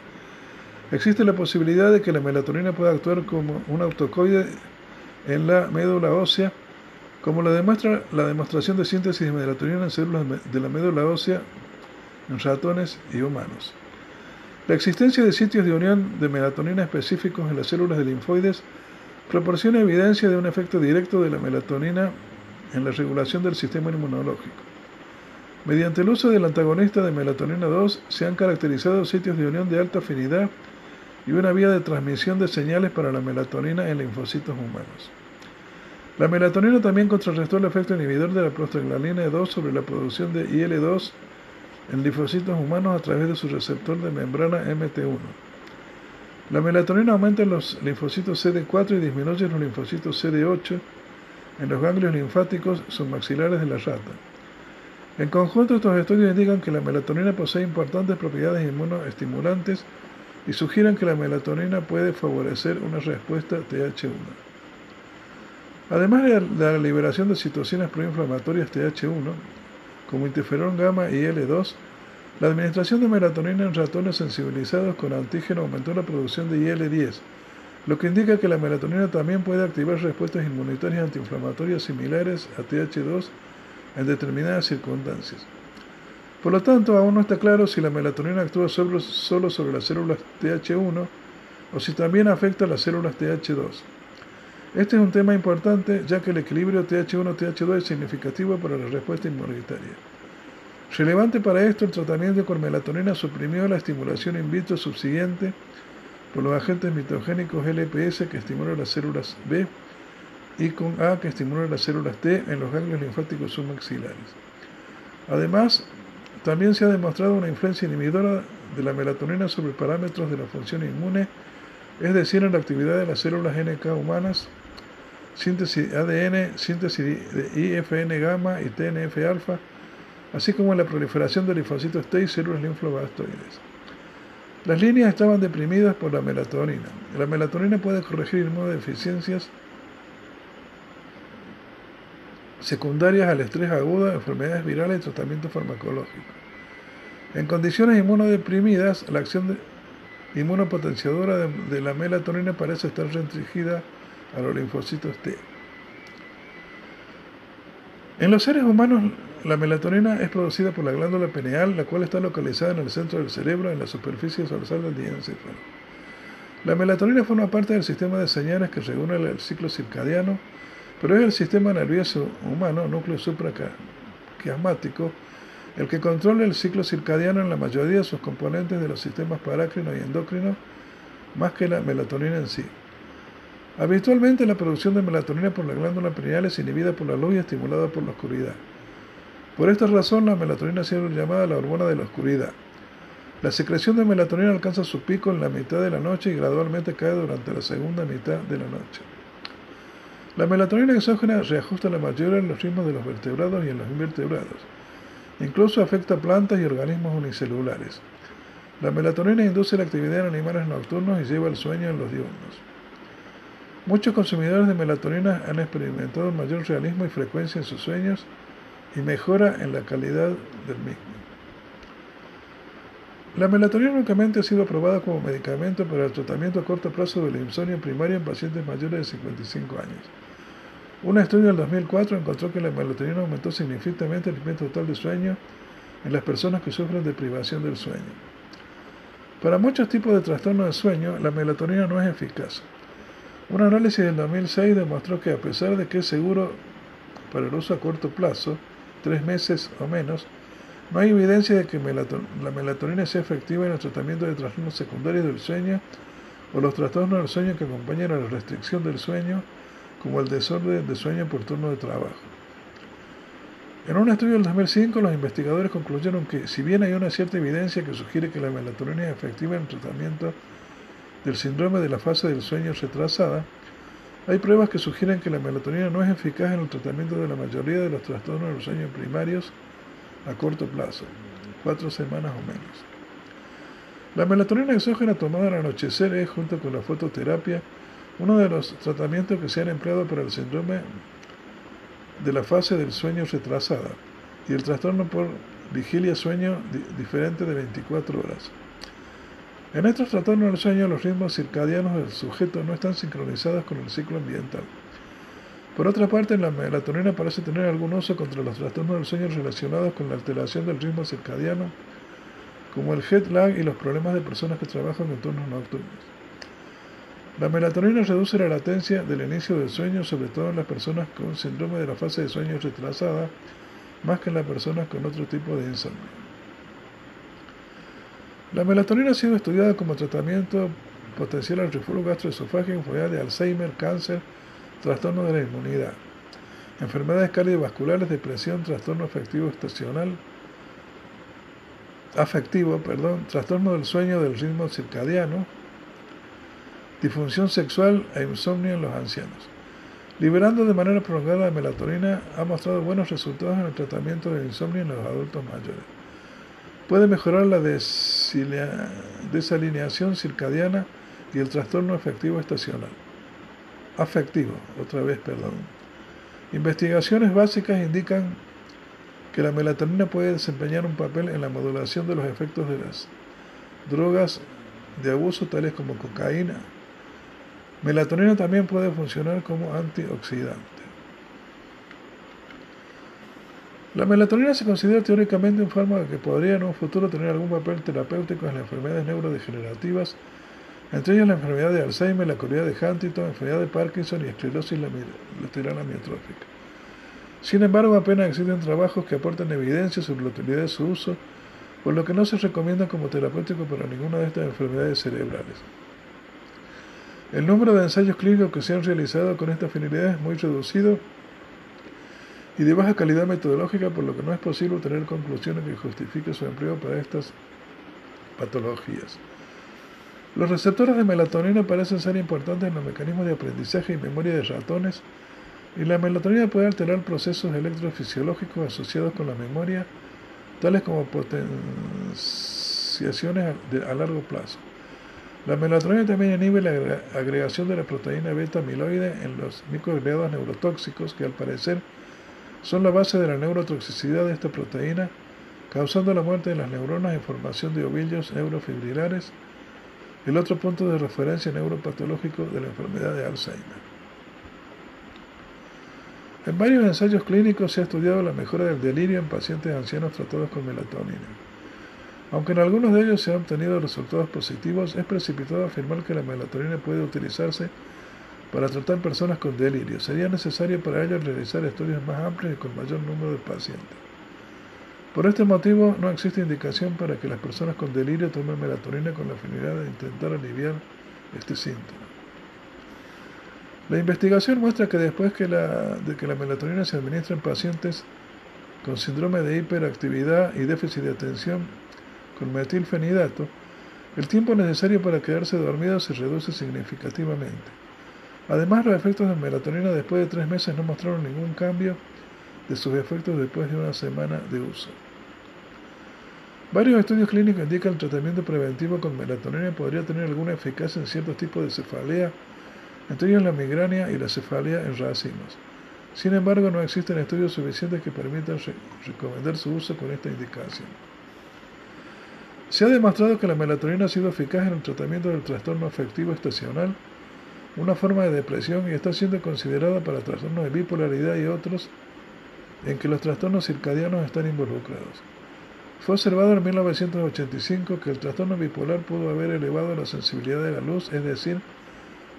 Existe la posibilidad de que la melatonina pueda actuar como un autocoide en la médula ósea, como lo demuestra la demostración de síntesis de melatonina en células de la médula ósea en ratones y humanos. La existencia de sitios de unión de melatonina específicos en las células de linfoides proporciona evidencia de un efecto directo de la melatonina en la regulación del sistema inmunológico. Mediante el uso del antagonista de melatonina 2 se han caracterizado sitios de unión de alta afinidad y una vía de transmisión de señales para la melatonina en linfocitos humanos. La melatonina también contrarrestó el efecto inhibidor de la prostaglandina 2 sobre la producción de IL-2 en linfocitos humanos a través de su receptor de membrana MT1. La melatonina aumenta en los linfocitos CD4 y disminuye en los linfocitos CD8 en los ganglios linfáticos submaxilares de la rata. En conjunto, estos estudios indican que la melatonina posee importantes propiedades inmunoestimulantes y sugieren que la melatonina puede favorecer una respuesta TH1. Además de la liberación de citocinas proinflamatorias TH1, como interferón gamma y L2, la administración de melatonina en ratones sensibilizados con antígeno aumentó la producción de IL-10, lo que indica que la melatonina también puede activar respuestas inmunitarias antiinflamatorias similares a TH2 en determinadas circunstancias. Por lo tanto, aún no está claro si la melatonina actúa solo, sobre las células TH1 o si también afecta a las células TH2. Este es un tema importante ya que el equilibrio TH1-TH2 es significativo para la respuesta inmunitaria. Relevante para esto, el tratamiento con melatonina suprimió la estimulación in vitro subsiguiente por los agentes mitogénicos LPS que estimulan las células B y con A que estimulan las células T en los ganglios linfáticos submaxilares. Además, también se ha demostrado una influencia inhibidora de la melatonina sobre parámetros de la función inmune, es decir, en la actividad de las células NK humanas, síntesis ADN, síntesis de IFN gamma y TNF alfa, así como en la proliferación de linfocitos T y células linfoblastoides. Las líneas estaban deprimidas por la melatonina. La melatonina puede corregir inmunodeficiencias secundarias al estrés agudo, enfermedades virales y tratamiento farmacológico. En condiciones inmunodeprimidas, la acción inmunopotenciadora de, la melatonina parece estar restringida a los linfocitos T. En los seres humanos, la melatonina es producida por la glándula pineal, la cual está localizada en el centro del cerebro, en la superficie dorsal del diencéfalo. La melatonina forma parte del sistema de señales que regula el ciclo circadiano, pero es el sistema nervioso humano, núcleo supraquiasmático, el que controla el ciclo circadiano en la mayoría de sus componentes de los sistemas parácrino y endocrino, más que la melatonina en sí. Habitualmente la producción de melatonina por la glándula pineal es inhibida por la luz y estimulada por la oscuridad. Por esta razón la melatonina ha sido llamada la hormona de la oscuridad. La secreción de melatonina alcanza su pico en la mitad de la noche y gradualmente cae durante la segunda mitad de la noche. La melatonina exógena reajusta la mayoría de los ritmos de los vertebrados y en los invertebrados. Incluso afecta a plantas y organismos unicelulares. La melatonina induce la actividad en animales nocturnos y lleva el sueño en los diurnos. Muchos consumidores de melatonina han experimentado mayor realismo y frecuencia en sus sueños y mejora en la calidad del mismo. La melatonina únicamente ha sido aprobada como medicamento para el tratamiento a corto plazo del insomnio primario en pacientes mayores de 55 años. Un estudio del 2004 encontró que la melatonina aumentó significativamente el nivel total de sueño en las personas que sufren de privación del sueño. Para muchos tipos de trastornos de sueño, la melatonina no es eficaz. Un análisis del 2006 demostró que a pesar de que es seguro para el uso a corto plazo, tres meses o menos, no hay evidencia de que la melatonina sea efectiva en el tratamiento de trastornos secundarios del sueño o los trastornos del sueño que acompañan a la restricción del sueño, como el desorden de sueño por turno de trabajo. En un estudio del 2005, los investigadores concluyeron que, si bien hay una cierta evidencia que sugiere que la melatonina es efectiva en el tratamiento del síndrome de la fase del sueño retrasada, hay pruebas que sugieren que la melatonina no es eficaz en el tratamiento de la mayoría de los trastornos del sueño primarios a corto plazo, cuatro semanas o menos. La melatonina exógena tomada al anochecer es, junto con la fototerapia, uno de los tratamientos que se han empleado para el síndrome de la fase del sueño retrasada y el trastorno por vigilia-sueño diferente de 24 horas. En estos trastornos del sueño, los ritmos circadianos del sujeto no están sincronizados con el ciclo ambiental. Por otra parte, la melatonina parece tener algún uso contra los trastornos del sueño relacionados con la alteración del ritmo circadiano, como el jet lag y los problemas de personas que trabajan en turnos nocturnos. La melatonina reduce la latencia del inicio del sueño, sobre todo en las personas con síndrome de la fase de sueño retrasada, más que en las personas con otro tipo de insomnio. La melatonina ha sido estudiada como tratamiento potencial al reflujo gastroesofágico, enfermedad de Alzheimer, cáncer, trastorno de la inmunidad, enfermedades cardiovasculares, depresión, trastorno afectivo estacional, afectivo, perdón, trastorno del sueño del ritmo circadiano, disfunción sexual e insomnio en los ancianos. Liberando de manera prolongada la melatonina ha mostrado buenos resultados en el tratamiento del insomnio en los adultos mayores. Puede mejorar la desalineación circadiana y el trastorno afectivo estacional. Afectivo, otra vez, perdón. Investigaciones básicas indican que la melatonina puede desempeñar un papel en la modulación de los efectos de las drogas de abuso tales como cocaína. Melatonina también puede funcionar como antioxidante. La melatonina se considera teóricamente un fármaco que podría en un futuro tener algún papel terapéutico en las enfermedades neurodegenerativas, entre ellas la enfermedad de Alzheimer, la correa de Huntington, la enfermedad de Parkinson y esclerosis lateral amiotrófica. Sin embargo, apenas existen trabajos que aporten evidencia sobre la utilidad de su uso, por lo que no se recomienda como terapéutico para ninguna de estas enfermedades cerebrales. El número de ensayos clínicos que se han realizado con esta finalidad es muy reducido y de baja calidad metodológica, por lo que no es posible obtener conclusiones que justifiquen su empleo para estas patologías. Los receptores de melatonina parecen ser importantes en los mecanismos de aprendizaje y memoria de ratones, y la melatonina puede alterar procesos electrofisiológicos asociados con la memoria, tales como potenciaciones a largo plazo. La melatonina también inhibe la agregación de la proteína beta amiloide en los microagregados neurotóxicos que al parecer son la base de la neurotoxicidad de esta proteína, causando la muerte de las neuronas y formación de ovillos neurofibrilares, el otro punto de referencia neuropatológico de la enfermedad de Alzheimer. En varios ensayos clínicos se ha estudiado la mejora del delirio en pacientes ancianos tratados con melatonina. Aunque en algunos de ellos se han obtenido resultados positivos, es precipitado afirmar que la melatonina puede utilizarse para tratar personas con delirio. Sería necesario para ello realizar estudios más amplios y con mayor número de pacientes. Por este motivo, no existe indicación para que las personas con delirio tomen melatonina con la finalidad de intentar aliviar este síntoma. La investigación muestra que después de que la melatonina se administra en pacientes con síndrome de hiperactividad y déficit de atención con metilfenidato, el tiempo necesario para quedarse dormido se reduce significativamente. Además, los efectos de melatonina después de tres meses no mostraron ningún cambio de sus efectos después de una semana de uso. Varios estudios clínicos indican que el tratamiento preventivo con melatonina podría tener alguna eficacia en ciertos tipos de cefalea, entre ellos la migraña y la cefalea en racimos. Sin embargo, no existen estudios suficientes que permitan recomendar su uso con esta indicación. Se ha demostrado que la melatonina ha sido eficaz en el tratamiento del trastorno afectivo estacional, una forma de depresión, y está siendo considerada para trastornos de bipolaridad y otros en que los trastornos circadianos están involucrados. Fue observado en 1985 que el trastorno bipolar pudo haber elevado la sensibilidad de la luz, es decir,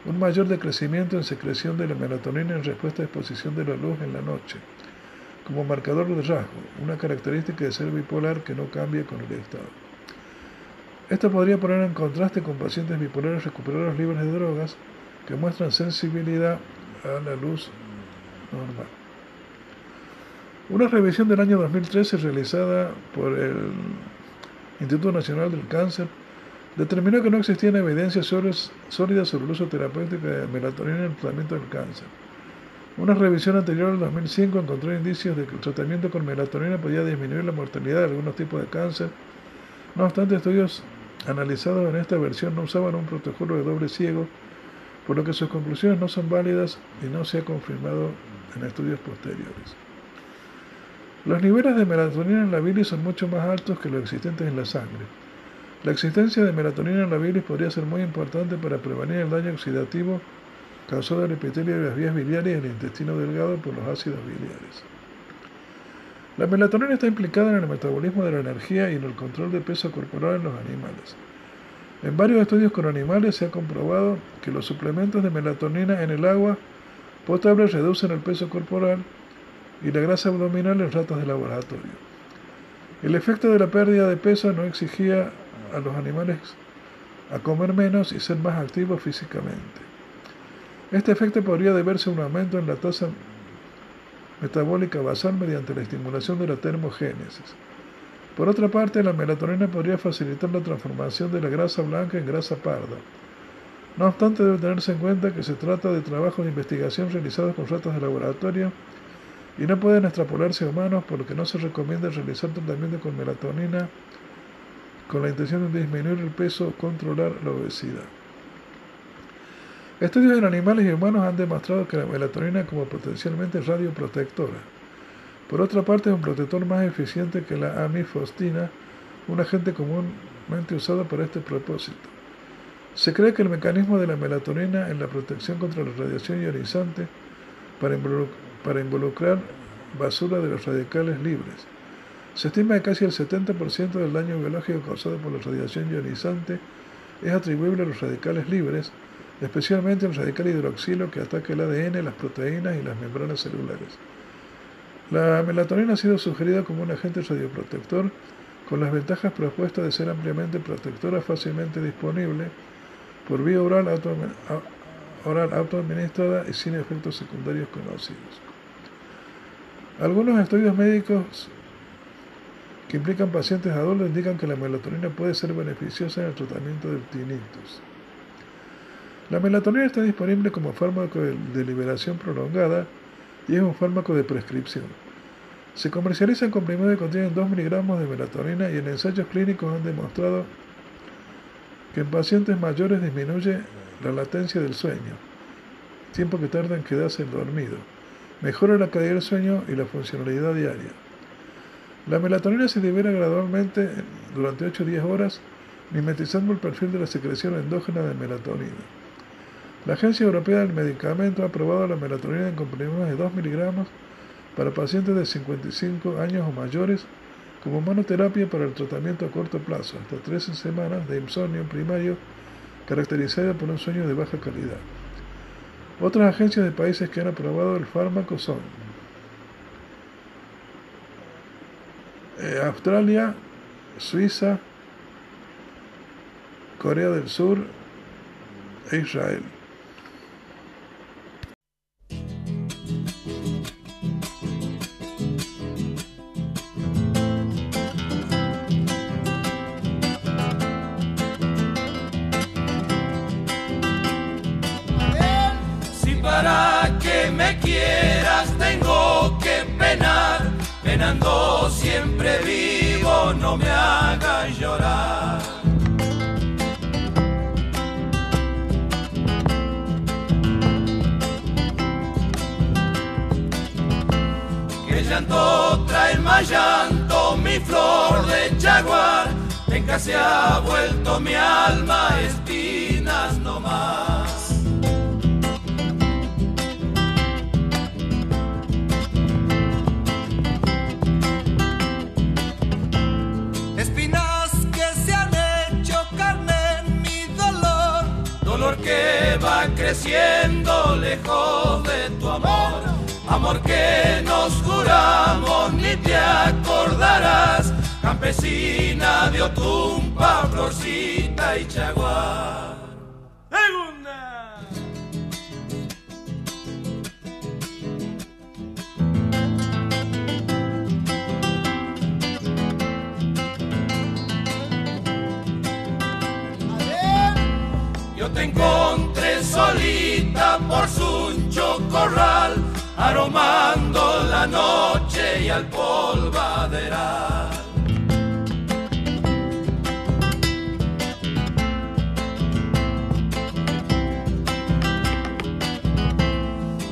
un mayor decrecimiento en secreción de la melatonina en respuesta a exposición de la luz en la noche, como marcador de rasgo, una característica de ser bipolar que no cambia con el estado. Esto podría poner en contraste con pacientes bipolares recuperados libres de drogas que muestran sensibilidad a la luz normal. Una revisión del año 2013 realizada por el Instituto Nacional del Cáncer determinó que no existían evidencias sólidas sobre el uso terapéutico de melatonina en el tratamiento del cáncer. Una revisión anterior al 2005 encontró indicios de que el tratamiento con melatonina podía disminuir la mortalidad de algunos tipos de cáncer. No obstante, estudios analizados en esta versión no usaban un protocolo de doble ciego, por lo que sus conclusiones no son válidas y no se ha confirmado en estudios posteriores. Los niveles de melatonina en la bilis son mucho más altos que los existentes en la sangre. La existencia de melatonina en la bilis podría ser muy importante para prevenir el daño oxidativo causado al epitelio de las vías biliares y el intestino delgado por los ácidos biliares. La melatonina está implicada en el metabolismo de la energía y en el control de peso corporal en los animales. En varios estudios con animales se ha comprobado que los suplementos de melatonina en el agua potable reducen el peso corporal y la grasa abdominal en ratas de laboratorio. El efecto de la pérdida de peso no exigía a los animales a comer menos y ser más activos físicamente. Este efecto podría deberse a un aumento en la tasa metabólica basal mediante la estimulación de la termogénesis. Por otra parte, la melatonina podría facilitar la transformación de la grasa blanca en grasa parda. No obstante, debe tenerse en cuenta que se trata de trabajos de investigación realizados con ratas de laboratorio y no pueden extrapolarse a humanos, por lo que no se recomienda realizar tratamiento con melatonina con la intención de disminuir el peso o controlar la obesidad. Estudios en animales y humanos han demostrado que la melatonina como potencialmente radioprotectora. Por otra parte, es un protector más eficiente que la amifostina, un agente comúnmente usado para este propósito. Se cree que el mecanismo de la melatonina en la protección contra la radiación ionizante para, involucrar basura de los radicales libres se estima que casi el 70% del daño biológico causado por la radiación ionizante es atribuible a los radicales libres, especialmente el radical hidroxilo que ataca el ADN, las proteínas y las membranas celulares. La melatonina ha sido sugerida como un agente radioprotector con las ventajas propuestas de ser ampliamente protectora, fácilmente disponible, por vía oral, oral autoadministrada y sin efectos secundarios conocidos. Algunos estudios médicos que implican pacientes adultos indican que la melatonina puede ser beneficiosa en el tratamiento del tinnitus. La melatonina está disponible como fármaco de liberación prolongada y es un fármaco de prescripción. Se comercializan comprimidos que contienen 2 miligramos de melatonina y en ensayos clínicos han demostrado que en pacientes mayores disminuye la latencia del sueño, tiempo que tarda en quedarse dormido, mejora la calidad del sueño y la funcionalidad diaria. La melatonina se libera gradualmente durante 8 o 10 horas, mimetizando el perfil de la secreción endógena de melatonina. La Agencia Europea del Medicamento ha aprobado la melatonina en comprimidos de 2 miligramos para pacientes de 55 años o mayores como monoterapia para el tratamiento a corto plazo, hasta 13 semanas de insomnio primario caracterizado por un sueño de baja calidad. Otras agencias de países que han aprobado el fármaco son Eh, Australia, Suiza, Corea del Sur e Israel. Me quieras tengo que penar, penando siempre vivo, no me hagas llorar. Que llanto trae más llanto, mi flor de jaguar, en se ha vuelto mi alma espinas no más. Va creciendo lejos de tu amor. Amor que nos juramos ni te acordarás, campesina de Otumpa, Florcita y Chaguar. Por su chocorral, aromando la noche y al polvaderal.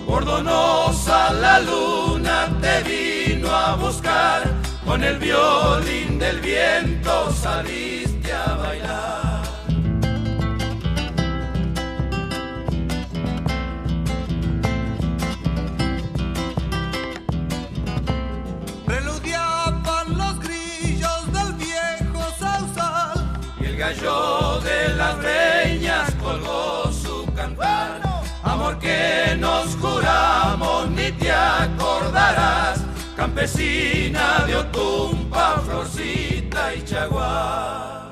Bordonosa la luna te vino a buscar, con el violín del viento saliste a bailar. Gallo de las reñas colgó su cantar. Amor que nos juramos ni te acordarás, campesina de Otumpa, Florcita y Chaguar.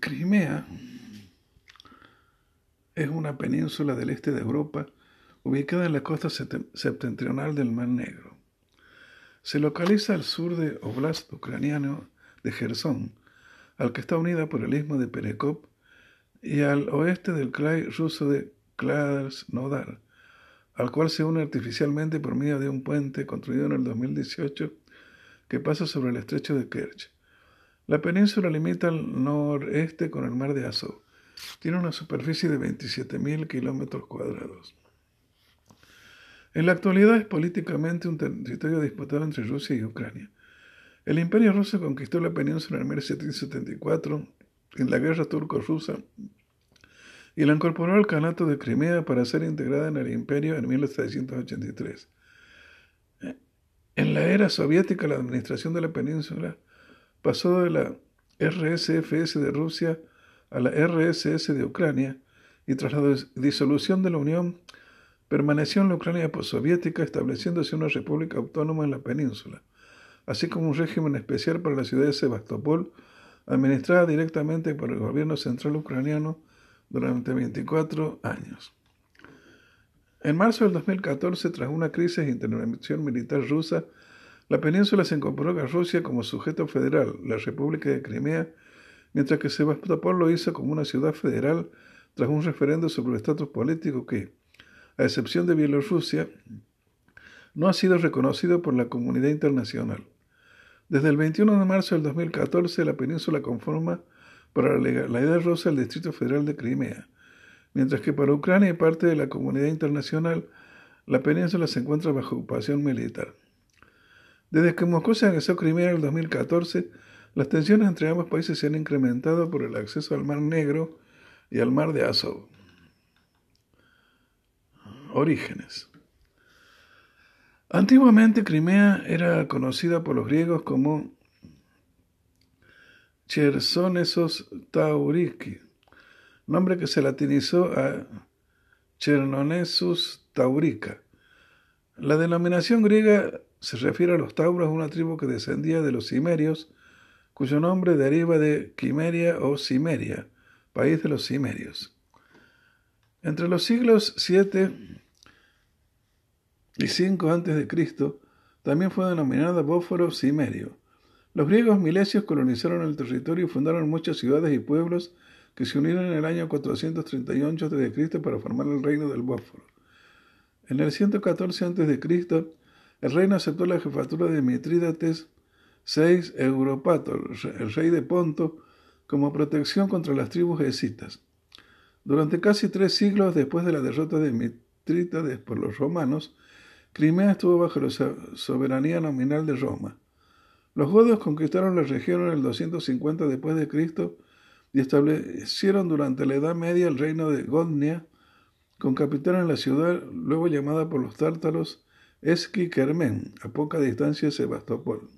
Crimea es una península del este de Europa ubicada en la costa septentrional del Mar Negro. Se localiza al sur del Oblast ucraniano de Gerson, al que está unida por el istmo de Perekop, y al oeste del krai ruso de Krasnodar, al cual se une artificialmente por medio de un puente construido en el 2018 que pasa sobre el estrecho de Kerch. La península limita al noreste con el mar de Azov. Tiene una superficie de 27.000 kilómetros cuadrados. En la actualidad es políticamente un territorio disputado entre Rusia y Ucrania. El imperio ruso conquistó la península en 1774 en la guerra turco-rusa y la incorporó al Kanato de Crimea para ser integrada en el imperio en 1783. En la era soviética, la administración de la península pasó de la RSFS de Rusia a la RSS de Ucrania y tras la disolución de la Unión Permaneció en la Ucrania postsoviética, estableciéndose una república autónoma en la península, así como un régimen especial para la ciudad de Sebastopol, administrada directamente por el gobierno central ucraniano durante 24 años. En marzo del 2014, tras una crisis de intervención militar rusa, la península se incorporó a Rusia como sujeto federal, la República de Crimea, mientras que Sebastopol lo hizo como una ciudad federal tras un referendo sobre el estatus político que, a excepción de Bielorrusia, no ha sido reconocido por la comunidad internacional. Desde el 21 de marzo del 2014, la península conforma para la legalidad rusa el Distrito Federal de Crimea, mientras que para Ucrania y parte de la comunidad internacional, la península se encuentra bajo ocupación militar. Desde que Moscú se anexó Crimea en el 2014, las tensiones entre ambos países se han incrementado por el acceso al Mar Negro y al Mar de Azov. Orígenes. Antiguamente Crimea era conocida por los griegos como Chersonesos Tauriki, nombre que se latinizó a Chernonesus Taurica. La denominación griega se refiere a los tauros, una tribu que descendía de los cimerios, cuyo nombre deriva de Quimeria o Cimeria, país de los cimerios. Entre los siglos 7 y 5 a.C., también fue denominada Bóforo Cimerio. Los griegos milesios colonizaron el territorio y fundaron muchas ciudades y pueblos que se unieron en el año 438 a.C. para formar el reino del Bósforo. En el 114 a.C., el reino aceptó la jefatura de Mitrídates VI Europator, el rey de Ponto, como protección contra las tribus escitas. Durante casi tres siglos después de la derrota de Mitrídates por los romanos, Crimea estuvo bajo la soberanía nominal de Roma. Los godos conquistaron la región en el 250 después y establecieron durante la Edad Media el reino de Godnia, con capital en la ciudad luego llamada por los tártaros Esqui-Kermen, a poca distancia de Sebastopol.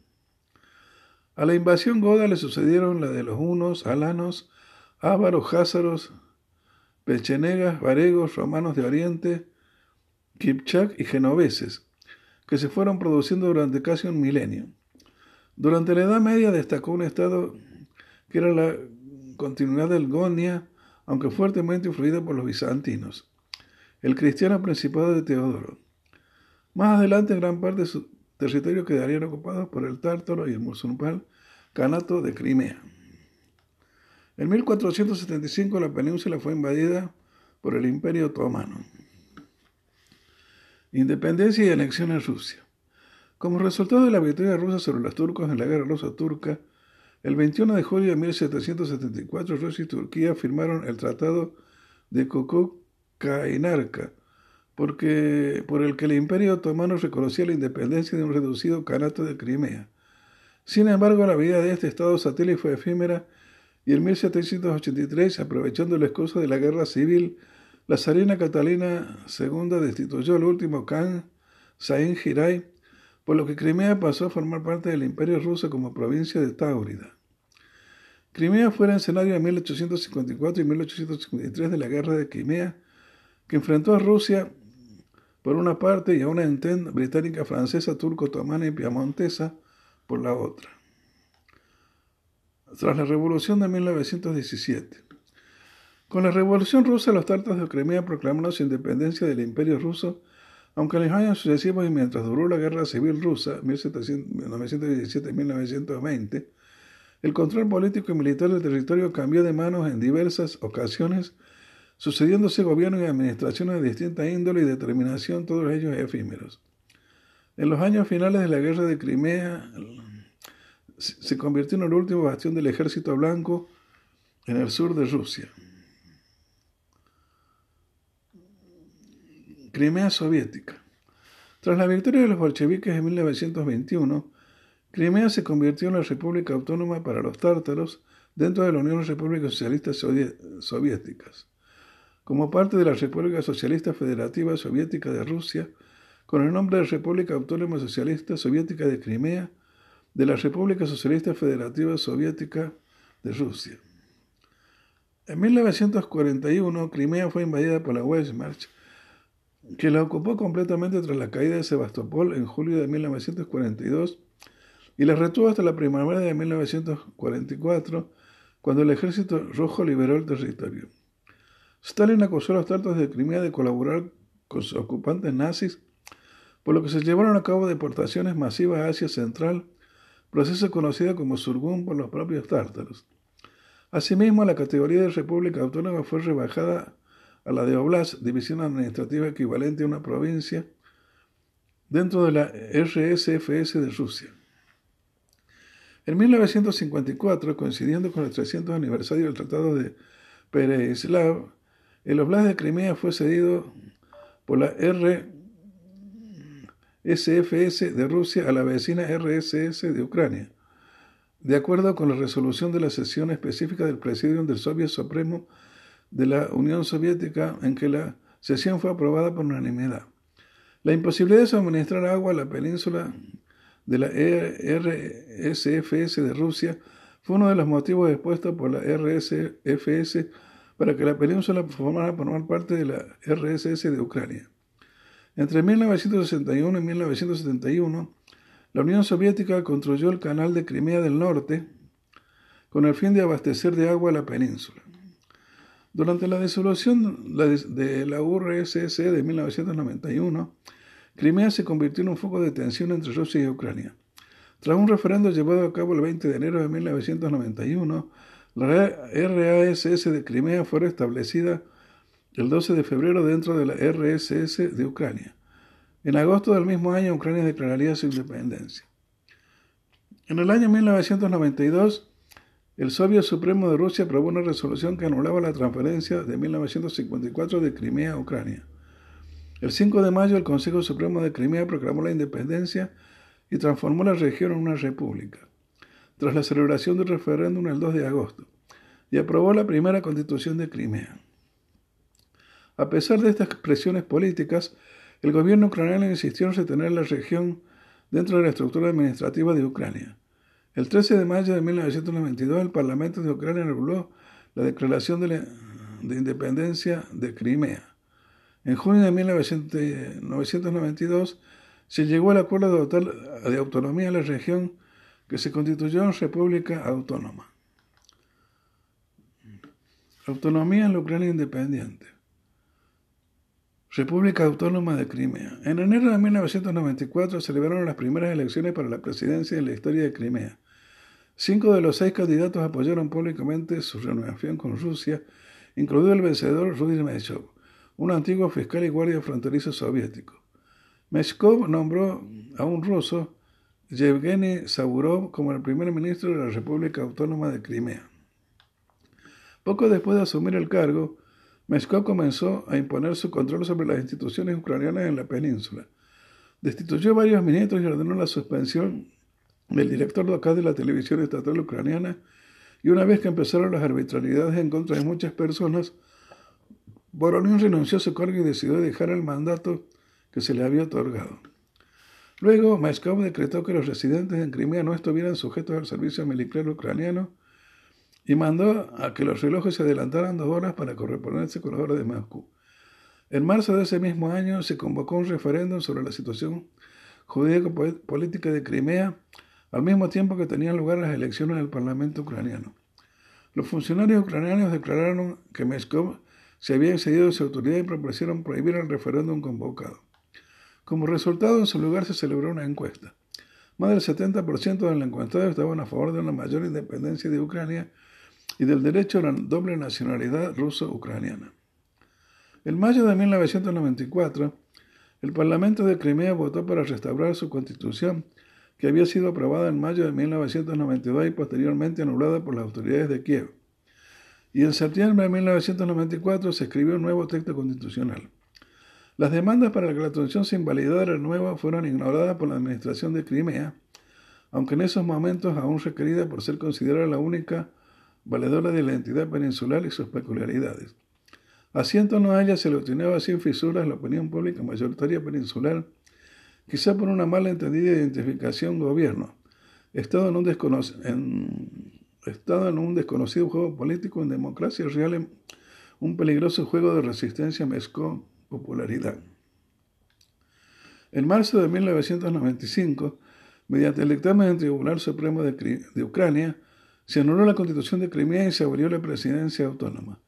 A la invasión goda le sucedieron la de los hunos, alanos, ávaros, házaros, pechenegas, varegos, romanos de Oriente, Kipchak y genoveses, que se fueron produciendo durante casi un milenio. Durante la Edad Media destacó un estado que era la continuidad del Gonia, aunque fuertemente influido por los bizantinos, el cristiano principado de Teodoro. Más adelante gran parte de su territorio quedarían ocupados por el tártaro y el musulmán Canato de Crimea. En 1475 la península fue invadida por el Imperio Otomano. Independencia y anexión en Rusia. Como resultado de la victoria rusa sobre los turcos en la guerra ruso-turca, el 21 de julio de 1774 Rusia y Turquía firmaron el Tratado de Kokokainarka, porque, por el que el Imperio Otomano reconocía la independencia de un reducido canato de Crimea. Sin embargo, la vida de este estado satélite fue efímera y en 1783, aprovechando la excusa de la guerra civil, la zarina Catalina II destituyó al último Khan, Sain Hirai, por lo que Crimea pasó a formar parte del Imperio ruso como provincia de Táurida. Crimea fue el escenario en 1854 y 1853 de la Guerra de Crimea, que enfrentó a Rusia por una parte y a una entente británica, francesa, turco, otomana y piamontesa por la otra. Tras la Revolución de 1917, con la Revolución Rusa, los tártaros de Crimea proclamaron su independencia del Imperio Ruso, aunque en los años sucesivos y mientras duró la Guerra Civil Rusa, 1917-1920, el control político y militar del territorio cambió de manos en diversas ocasiones, sucediéndose gobiernos y administraciones de distinta índole y determinación, todos ellos efímeros. En los años finales de la Guerra de Crimea, se convirtió en el último bastión del ejército blanco en el sur de Rusia. Crimea soviética. Tras la victoria de los bolcheviques en 1921, Crimea se convirtió en la República Autónoma para los tártaros dentro de la Unión de Repúblicas Socialistas Soviéticas, como parte de la República Socialista Federativa Soviética de Rusia, con el nombre de República Autónoma Socialista Soviética de Crimea, de la República Socialista Federativa Soviética de Rusia. En 1941, Crimea fue invadida por la Wehrmacht que la ocupó completamente tras la caída de Sebastopol en julio de 1942 y la retuvo hasta la primavera de 1944, cuando el ejército rojo liberó el territorio. Stalin acusó a los tratos de Crimea de colaborar con sus ocupantes nazis, por lo que se llevaron a cabo deportaciones masivas a Asia Central, proceso conocido como Surgum por los propios tártaros. Asimismo, la categoría de República Autónoma fue rebajada a la de Oblast, división administrativa equivalente a una provincia, dentro de la RSFS de Rusia. En 1954, coincidiendo con el 300 aniversario del Tratado de Pereyaslav, el Oblast de Crimea fue cedido por la RSFS de Rusia a la vecina RSS de Ucrania, de acuerdo con la resolución de la sesión específica del Presidium del Soviet Supremo de la Unión Soviética en que la sesión fue aprobada por unanimidad. La imposibilidad de suministrar agua a la península de la RSFS de Rusia fue uno de los motivos expuestos por la RSFS para que la península formara formar parte de la RSS de Ucrania. Entre 1961 y 1971, la Unión Soviética construyó el canal de Crimea del Norte con el fin de abastecer de agua a la península. Durante la disolución de la URSS de 1991, Crimea se convirtió en un foco de tensión entre Rusia y Ucrania. Tras un referendo llevado a cabo el 20 de enero de 1991, la RASS de Crimea fue restablecida el 12 de febrero dentro de la RSS de Ucrania. En agosto del mismo año, Ucrania declararía su independencia. En el año 1992, el Soviet Supremo de Rusia aprobó una resolución que anulaba la transferencia de 1954 de Crimea a Ucrania. El 5 de mayo, el Consejo Supremo de Crimea proclamó la independencia y transformó la región en una república, tras la celebración del referéndum el 2 de agosto, y aprobó la primera constitución de Crimea. A pesar de estas presiones políticas, el gobierno ucraniano insistió en retener la región dentro de la estructura administrativa de Ucrania. El 13 de mayo de 1992, el Parlamento de Ucrania reguló la declaración de, independencia de Crimea. En junio de 1992 se llegó al acuerdo de, de autonomía de la región que se constituyó en República Autónoma. Autonomía en la Ucrania independiente. República Autónoma de Crimea. En enero de 1994 se celebraron las primeras elecciones para la presidencia en la historia de Crimea. Cinco de los seis candidatos apoyaron públicamente su renovación con Rusia, incluido el vencedor Rudy Meshkov, un antiguo fiscal y guardia fronterizo soviético. Meshkov nombró a un ruso, Yevgeny Saburov, como el primer ministro de la República Autónoma de Crimea. Poco después de asumir el cargo, Meshkov comenzó a imponer su control sobre las instituciones ucranianas en la península. Destituyó varios ministros y ordenó la suspensión del director local de la televisión estatal ucraniana y una vez que empezaron las arbitrariedades en contra de muchas personas, Voronin renunció a su cargo y decidió dejar el mandato que se le había otorgado. Luego, Meshkov decretó que los residentes en Crimea no estuvieran sujetos al servicio militar ucraniano y mandó a que los relojes se adelantaran dos horas para corresponderse con las horas de Moscú. En marzo de ese mismo año se convocó un referéndum sobre la situación jurídico-política de Crimea, al mismo tiempo que tenían lugar las elecciones del Parlamento ucraniano. Los funcionarios ucranianos declararon que Meshkov se había excedido de su autoridad y propusieron prohibir el referéndum convocado. Como resultado, en su lugar se celebró una encuesta. Más del 70% de los encuestados estaban a favor de una mayor independencia de Ucrania y del derecho a la doble nacionalidad ruso-ucraniana. En mayo de 1994, el Parlamento de Crimea votó para restaurar su constitución, que había sido aprobada en mayo de 1992 y posteriormente anulada por las autoridades de Kiev. Y en septiembre de 1994 se escribió un nuevo texto constitucional. Las demandas para que la constitución se invalidara de nuevo fueron ignoradas por la administración de Crimea, aunque en esos momentos aún requerida por ser considerada la única valedora de la entidad peninsular y sus peculiaridades. Asiento no haya se le obtenía sin fisuras la opinión pública mayoritaria peninsular, quizá por una mala entendida identificación gobierno, estado en un, en un desconocido juego político en democracia real, un peligroso juego de resistencia mezcó popularidad. En marzo de 1995, mediante el dictamen del Tribunal Supremo de Ucrania, se anuló la constitución de Crimea y se abrió la presidencia autónoma.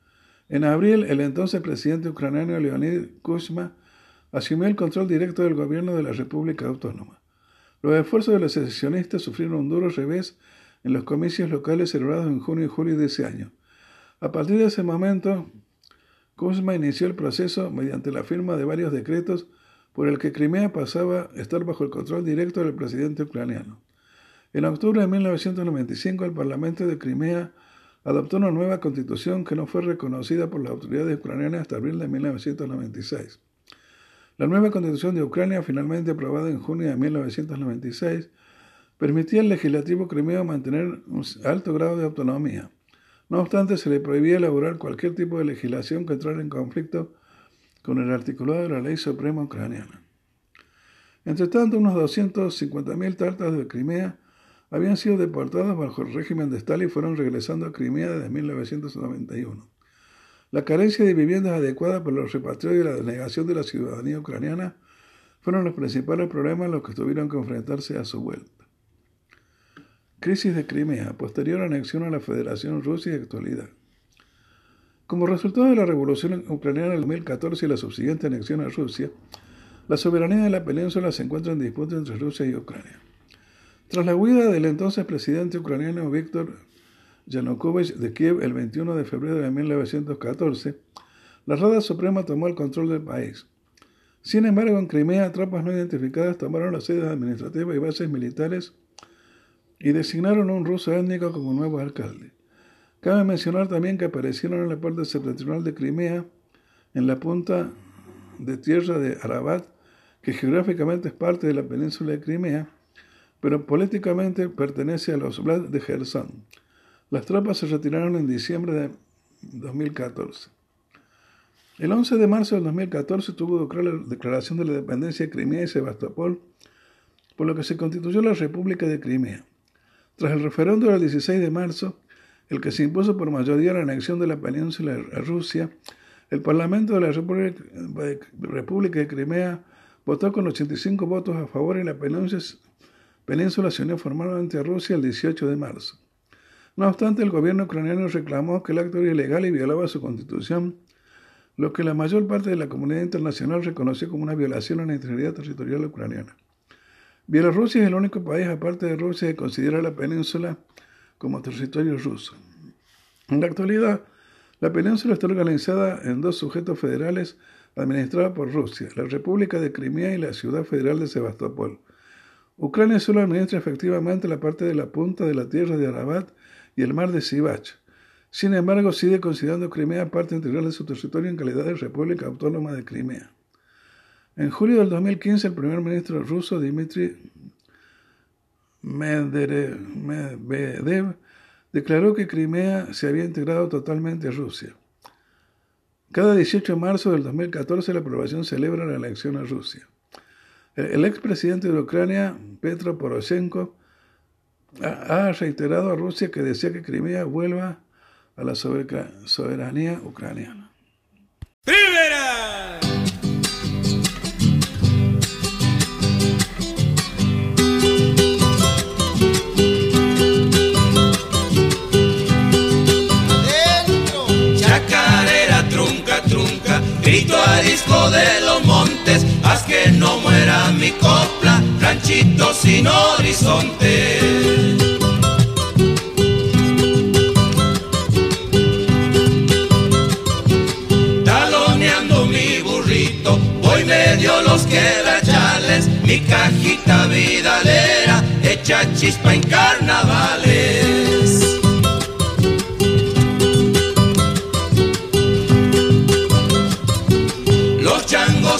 En abril, el entonces presidente ucraniano Leonid Kuchma asumió el control directo del gobierno de la República Autónoma. Los esfuerzos de los secesionistas sufrieron un duro revés en los comicios locales celebrados en junio y julio de ese año. A partir de ese momento, Kuzma inició el proceso mediante la firma de varios decretos por el que Crimea pasaba a estar bajo el control directo del presidente ucraniano. En octubre de 1995, el Parlamento de Crimea adoptó una nueva constitución que no fue reconocida por las autoridades ucranianas hasta abril de 1996. La nueva constitución de Ucrania, finalmente aprobada en junio de 1996, permitía al legislativo crimeo mantener un alto grado de autonomía. No obstante, se le prohibía elaborar cualquier tipo de legislación que entrara en conflicto con el articulado de la ley suprema ucraniana. Entre tanto, unos 250.000 tartas de Crimea habían sido deportados bajo el régimen de Stalin y fueron regresando a Crimea desde 1991. La carencia de viviendas adecuadas por los repatriados y la denegación de la ciudadanía ucraniana fueron los principales problemas a los que tuvieron que enfrentarse a su vuelta. Crisis de Crimea, posterior anexión a la Federación Rusa y actualidad. Como resultado de la revolución ucraniana del 2014 y la subsiguiente anexión a Rusia, la soberanía de la península se encuentra en disputa entre Rusia y Ucrania. Tras la huida del entonces presidente ucraniano Víctor Yanukovych de Kiev el 21 de febrero de 1914, la Rada Suprema tomó el control del país. Sin embargo, en Crimea, tropas no identificadas tomaron las sedes administrativas y bases militares y designaron a un ruso étnico como nuevo alcalde. Cabe mencionar también que aparecieron en la parte septentrional de Crimea, en la punta de tierra de Arabat, que geográficamente es parte de la península de Crimea, pero políticamente pertenece a los Vlad de Gerson. Las tropas se retiraron en diciembre de 2014. El 11 de marzo del 2014 tuvo la declaración de la dependencia de Crimea y Sebastopol, por lo que se constituyó la República de Crimea. Tras el referéndum del 16 de marzo, el que se impuso por mayoría la anexión de la península a Rusia, el Parlamento de la República de Crimea votó con 85 votos a favor y la península se unió formalmente a Rusia el 18 de marzo. No obstante, el gobierno ucraniano reclamó que el acto era ilegal y violaba su constitución, lo que la mayor parte de la comunidad internacional reconoció como una violación a la integridad territorial ucraniana. Bielorrusia es el único país, aparte de Rusia, que considera la península como territorio ruso. En la actualidad, la península está organizada en dos sujetos federales administrados por Rusia, la República de Crimea y la Ciudad Federal de Sebastopol. Ucrania solo administra efectivamente la parte de la punta de la tierra de Arabat y el mar de Sivach. Sin embargo, sigue considerando Crimea parte integral de su territorio en calidad de República Autónoma de Crimea. En julio del 2015, el primer ministro ruso Dmitry Medvedev declaró que Crimea se había integrado totalmente a Rusia. Cada 18 de marzo del 2014 la aprobación celebra la elección a Rusia. El expresidente de Ucrania, Petro Poroshenko, ha reiterado a Rusia que desea que Crimea vuelva a la soberanía ucraniana. ¡Primera! grito arisco de los montes, haz que no muera mi copla, ranchito sin horizonte. Taloneando mi burrito, voy medio los quebrachales, mi cajita vidalera, hecha chispa en carnavales.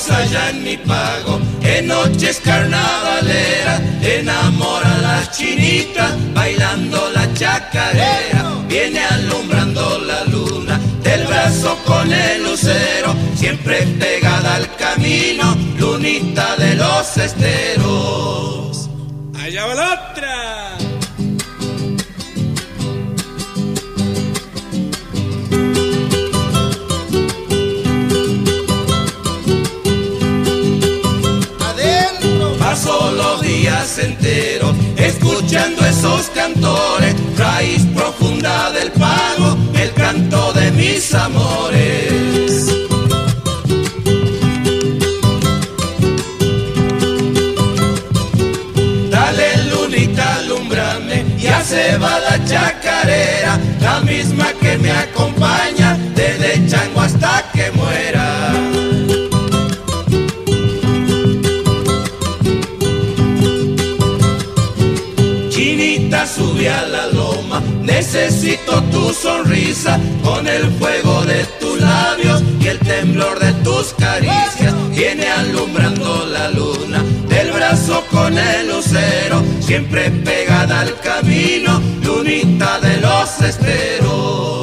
Allá en mi pago, en noches carnavaleras, enamora a las chinitas, bailando la chacarera, viene alumbrando la luna, del brazo con el lucero, siempre pegada al camino, lunita de los esteros. Allá va la otra. Entero, escuchando esos cantores, raíz profunda del pago, el canto de mis amores. Dale lunita, alumbrame, ya se va la chacarera, la misma que me acompaña desde Chango hasta que muera. A la loma. Necesito tu sonrisa con el fuego de tus labios y el temblor de tus caricias. Viene alumbrando la luna del brazo con el lucero, siempre pegada al camino, lunita de los esteros.